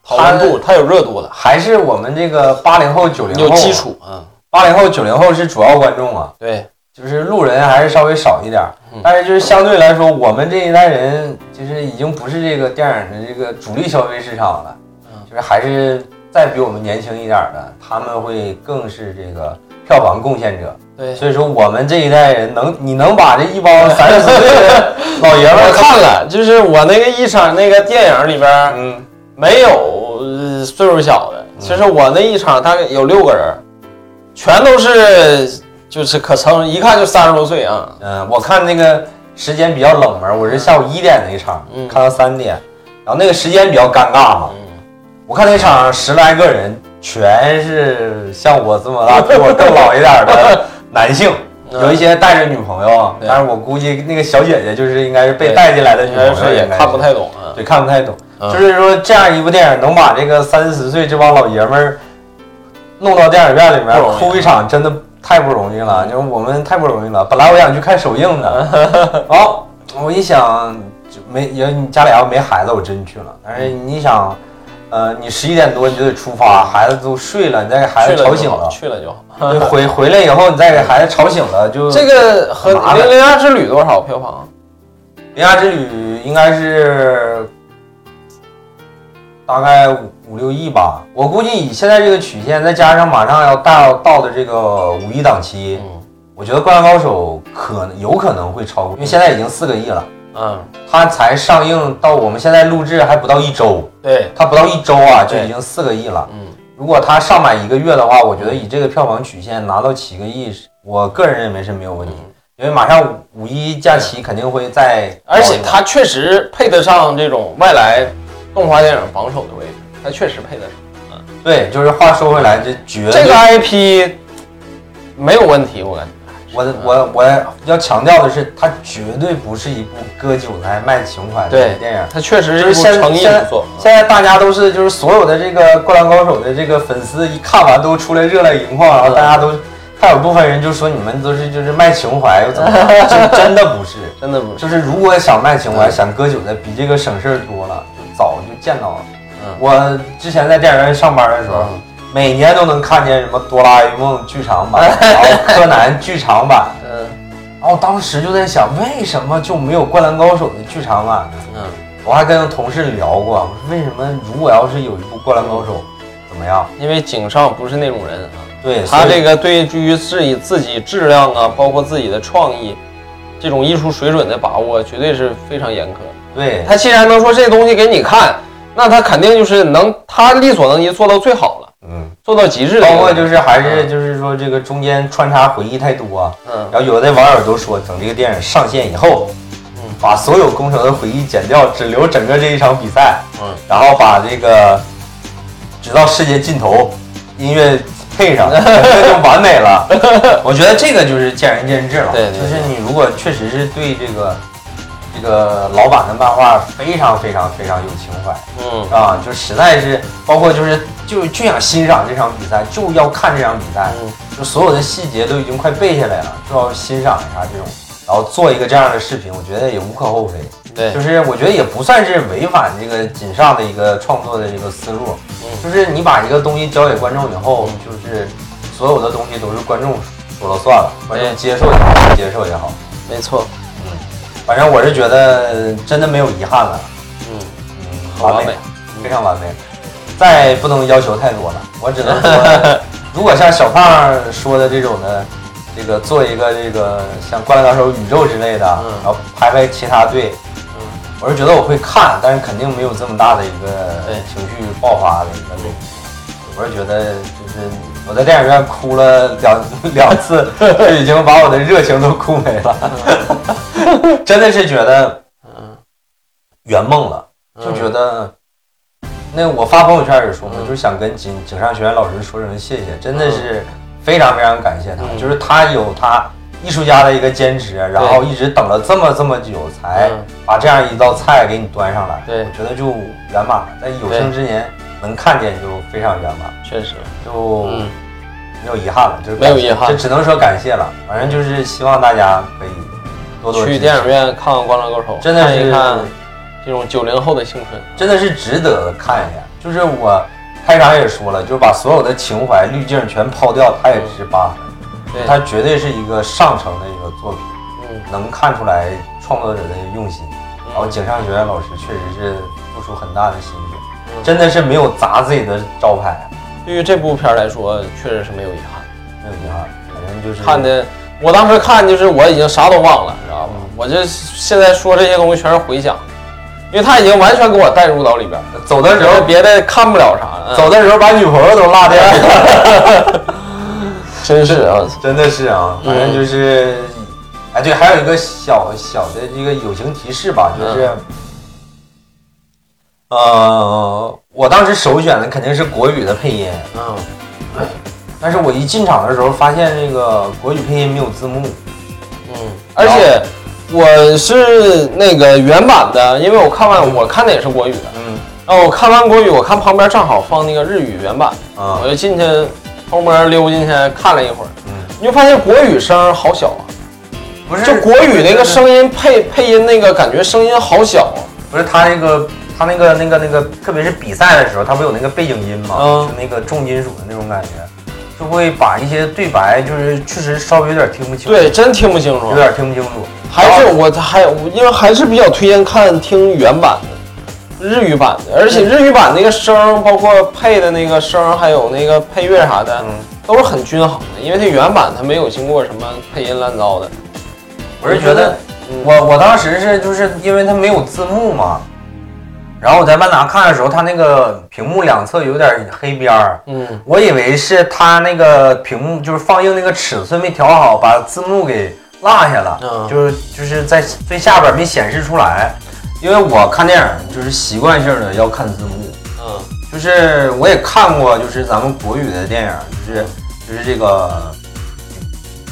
讨论度它有热度的，还是我们这个八零后、九零后有基，础啊。八零后、九零后是主要观众啊，对，就是路人还是稍微少一点但是就是相对来说，我们这一代人其实已经不是这个电影的这个主力消费市场了嗯，就是还是再比我们年轻一点儿的，他们会更是这个票房贡献者。对，所以说，我们这一代人能，你能把这一帮三十岁的老爷们儿看了，就是我那个一场那个电影里边嗯，没有呃岁数小的，其实我那一场大概有六个人，全都是就是可称一看就三十多岁啊。嗯，我看那个时间比较冷门，我是下午一点那一场，嗯看到三点，然后那个时间比较尴尬嘛。嗯，我看那场十来个人，全是像我这么大，比我更老一点的男性，嗯有一些带着女朋友，对但是我估计那个小姐姐就是应该是被带进来的女朋友，也看不太懂啊。对，看不太懂。嗯就是说，这样一部电影能把这个三四十岁这帮老爷们儿弄到电影院里面哭一场，真的太不容易了。就是我们太不容易了。本来我想去看首映的，哦，我一想就没，因为你家里要没孩子，我真去了。但是你想，呃，你十一点多你就得出发，孩子都睡了，你再给孩子吵醒了，去了就好。对，回回来以后你再给孩子吵醒了，就这个和《零零二之旅》多少票房？《铃芽之旅》应该是大概五五六亿吧。我估计以现在这个曲线，再加上马上要到到的这个五一档期，嗯我觉得《灌篮高手》可能有可能会超过，因为现在已经四个亿了，嗯，它才上映到我们现在录制还不到一周，对，它不到一周啊就已经四个亿了。嗯，如果它上满一个月的话，我觉得以这个票房曲线拿到七个亿，我个人认为是没有问题。因为马上五五一假期肯定会再高一点，而且它确实配得上这种外来动画电影榜首的位置，它确实配得上。对，就是话说回来，这绝这个 IP 没有问题，我感觉。我我我要强调的是，它绝对不是一部割韭菜卖情怀的电影。它确实就是现诚意现在不错。现在大家都是就是所有的这个《灌篮高手》的这个粉丝一看完都出来热泪盈眶，然后大家都还有部分人就说你们都是就是卖情怀又怎么样？真 真的不是，真的不是。就是如果想卖情怀、嗯想割韭菜，比这个省事儿多了，就早就见到了。嗯。我之前在电影院上班的时候，嗯。每年都能看见什么哆啦 A 梦剧场版，然后柯南剧场版，嗯。然后当时就在想，为什么就没有《灌篮高手》的剧场版？呢？嗯，我还跟同事聊过，我说为什么如果要是有一部《灌篮高手》，怎么样？因为井上不是那种人啊，对，他这个对于自己自己质量啊，包括自己的创意，这种艺术水准的把握，绝对是非常严苛。对。他既然能说这东西给你看，那他肯定就是能，他力所能及做到最好了，嗯，做到极致的。包括就是还是就是说这个中间穿插回忆太多啊，嗯然后有的网友都说，等这个电影上线以后，嗯把所有工程的回忆剪掉，只留整个这一场比赛，嗯，然后把这个直到世界尽头音乐配上，这就完美了。我觉得这个就是见仁见智了。对对对就是你如果确实是对这个这个老版的漫画非常非常非常有情怀。嗯。啊，就实在是包括就是就就想欣赏这场比赛，就要看这场比赛，嗯。就所有的细节都已经快背下来了，就要欣赏一下这种，然后做一个这样的视频，我觉得也无可厚非。对。就是我觉得也不算是违反这个锦上的一个创作的一个思路，嗯。就是你把一个东西交给观众以后，就是所有的东西都是观众说了算了，观众对。接受也好，不接受也好，没错，反正我是觉得真的没有遗憾了，嗯，完美，非常完美，再不能要求太多了，我只能说，如果像小胖说的这种的。这个做一个这个像《灌篮高手》宇宙之类的，嗯然后拍拍其他队，嗯我是觉得我会看，但是肯定没有这么大的一个情绪爆发的一个类。我是觉得就是我在电影院哭了两 两次，就已经把我的热情都哭没了，真的是觉得嗯圆梦了，就觉得。那我发朋友圈也说嘛，就是想跟井井上学院老师说声谢谢，真的是非常非常感谢他，嗯。就是他有他艺术家的一个坚持，然后一直等了这么这么久，才嗯。把这样一道菜给你端上来。对。我觉得就圆满了，在有生之年能看见就非常圆满，确实，就嗯。没有遗憾了，就是没有遗憾。就只能说感谢了。反正就是希望大家可以多多去电影院看看《灌篮高手》，真的是看一看这种九零后的青春。真的是值得看一下。就是我开场也说了，就是把所有的情怀滤镜全抛掉，它也值八分。对，它绝对是一个上乘的一个作品，嗯能看出来创作者的用心。然后井上学院老师确实是付出很大的心血，嗯真的是没有砸自己的招牌，啊对于这部片来说，确实是没有遗憾。没有遗憾。反正就是看的，我当时看就是我已经啥都忘了，你知道吗？我这现在说这些东西全是回想，因为他已经完全给我带入到里边儿，走的时候，别的看不了啥了。走的时候把女朋友都落掉了，真是啊，真的是啊。反正嗯就是，哎，对，还有一个小小的这个友情提示吧，就是。嗯呃，我当时首选的肯定是国语的配音，嗯 但是我一进场的时候发现这个国语配音没有字幕，嗯，而且我是那个原版的，因为我看完我看的也是国语的，嗯。然后我看完国语，我看旁边正好放那个日语原版，啊。我就进去偷摸溜进去看了一会儿，嗯，你就发现国语声好小啊，不是。就国语那个声音配配音那个感觉声音好小啊，不是他那个他那个那个那个，特别是比赛的时候，他不有那个背景音吗？嗯。就那个重金属的那种感觉，就会把一些对白就是确实稍微有点听不清，对，，真听不清楚有。点听不清楚。还是我还有，因为还是比较推荐看听原版的，日语版的，而且日语版那个声，包括配的那个声，还有那个配乐啥的，嗯，都是很均衡的，因为它原版它没有经过什么配音乱糟的。我是觉得嗯我我当时是就是因为它没有字幕嘛，然后我在万达看的时候，它那个屏幕两侧有点黑边儿。嗯，我以为是它那个屏幕就是放映那个尺寸没调好，把字幕给落下了，嗯。就是就是在最下边没显示出来。因为我看电影就是习惯性的要看字幕，嗯。就是我也看过，就是咱们国语的电影，就是就是这个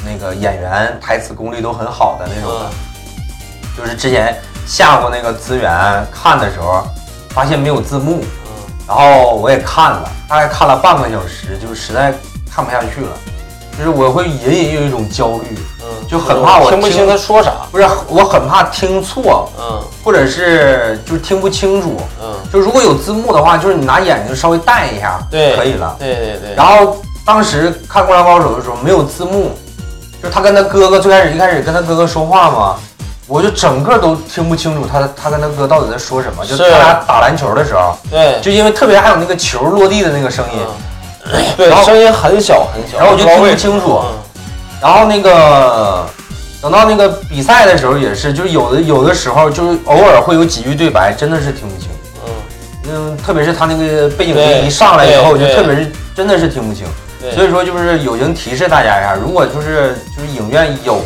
那个演员台词功力都很好的那种的，嗯。就是之前下过那个资源看的时候，发现没有字幕，嗯然后我也看了，大概看了半个小时，就实在看不下去了，就是我会隐隐有一种焦虑，嗯，就很怕我听不清他说啥。不是我很怕听错，嗯或者是就是听不清楚。嗯，就如果有字幕的话，就是你拿眼睛稍微带一下，对，可以了。对对对。然后当时看《灌篮高手》的时候没有字幕，就是他跟他哥哥最开始一开始跟他哥哥说话嘛，我就整个都听不清楚他他跟他哥到底在说什么。就是。他俩打篮球的时候，对，就因为特别还有那个球落地的那个声音，嗯。对然，后声音很小很小，然后我就听不清楚。嗯。然后那个等到那个比赛的时候也是，就是有的有的时候就是偶尔会有几句对白真的是听不清。嗯，嗯，特别是他那个背景音一上来以后，就特别是真的是听不清。所以说就是友情提示大家一下，如果就是就是影院有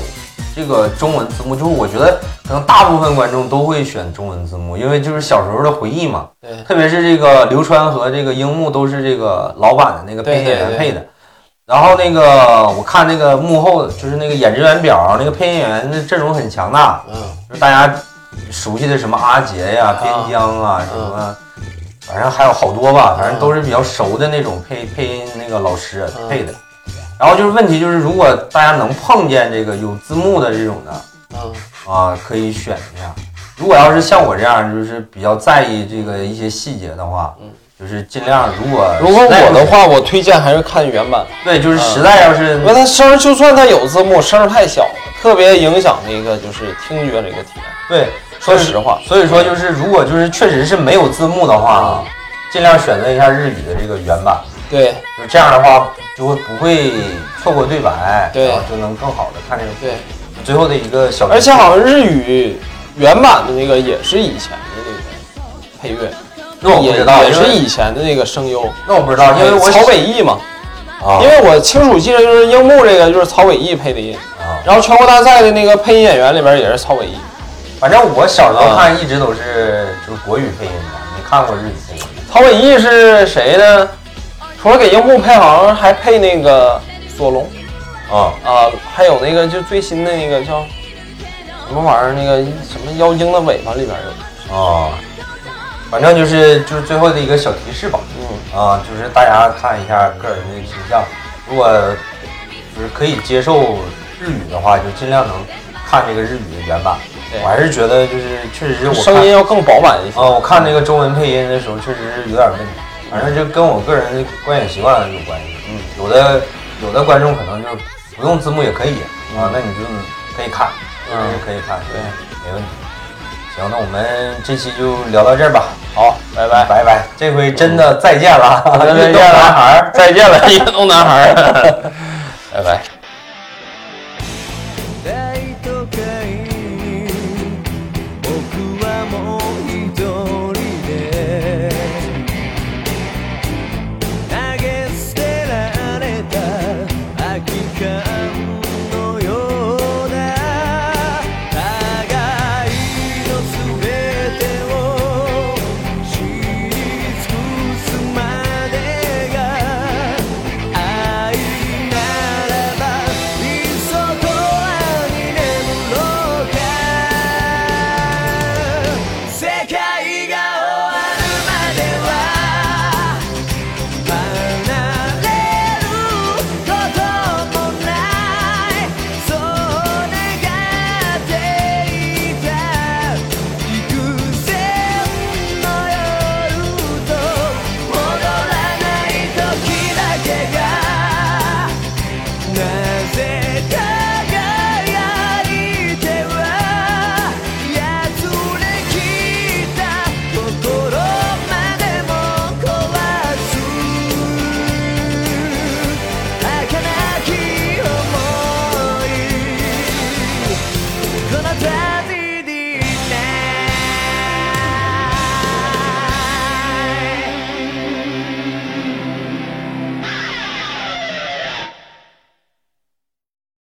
这个中文字幕，就是我觉得可能大部分观众都会选中文字幕，因为就是小时候的回忆嘛。对。特别是这个刘川和这个樱木都是这个老版的那个配音演员对。对对配的。然后那个我看那个幕后就是那个演职员表，那个配音演员的阵容很强大，嗯。就是大家熟悉的什么阿杰呀、边疆啊，什么，反正还有好多吧，反正都是比较熟的那种配配音那个老师嗯。配的。然后就是问题就是，如果大家能碰见这个有字幕的这种的嗯啊，可以选一下。如果要是像我这样，就是比较在意这个一些细节的话，嗯就是尽量如果如果我的话，我推荐还是看原版，对，就是实在要是因为它声儿就算它有字幕，声儿太小了，特别影响那个就是听觉这个体验。对，说实话，所以说就是如果就是确实是没有字幕的话啊，尽量选择一下日语的这个原版。对。就这样的话，就会不会错过对白，对。然后就能更好的看这个。对，最后的一个小。而且好像日语原版的那个也是以前的那个配乐，那我不知道，也是以前的那个声优，那我不知道，因为我曹伟毅嘛，啊。因为我清楚记得就是樱木这个就是曹伟毅配的音，啊，然后全国大赛的那个配音演员里边也是曹伟毅。反正我小时候啊看一直都是就是国语配音的，没看过日语配音。曹伟毅是谁呢？除了给樱木配，好像还配那个索隆啊啊，还有那个就最新的那个叫什么玩意儿，那个什么妖精的尾巴里边有。啊，反正就是就是最后的一个小提示吧。嗯，啊，就是大家看一下个人的形象，如果就是可以接受日语的话，就尽量能看这个日语的原版。对我还是觉得就是确实是我声音要更饱满一些。啊，我看那个中文配音的时候，确实是有点问题。反正就跟我个人的观影习惯有关系。嗯，有的有的观众可能就不用字幕也可以啊，那你就可以看，嗯嗯，可以看，对，没问题。行，那我们这期就聊到这儿吧。好，拜拜。拜拜，这回真的 再见了，再见运动男孩。再见了，运动男孩儿。拜拜。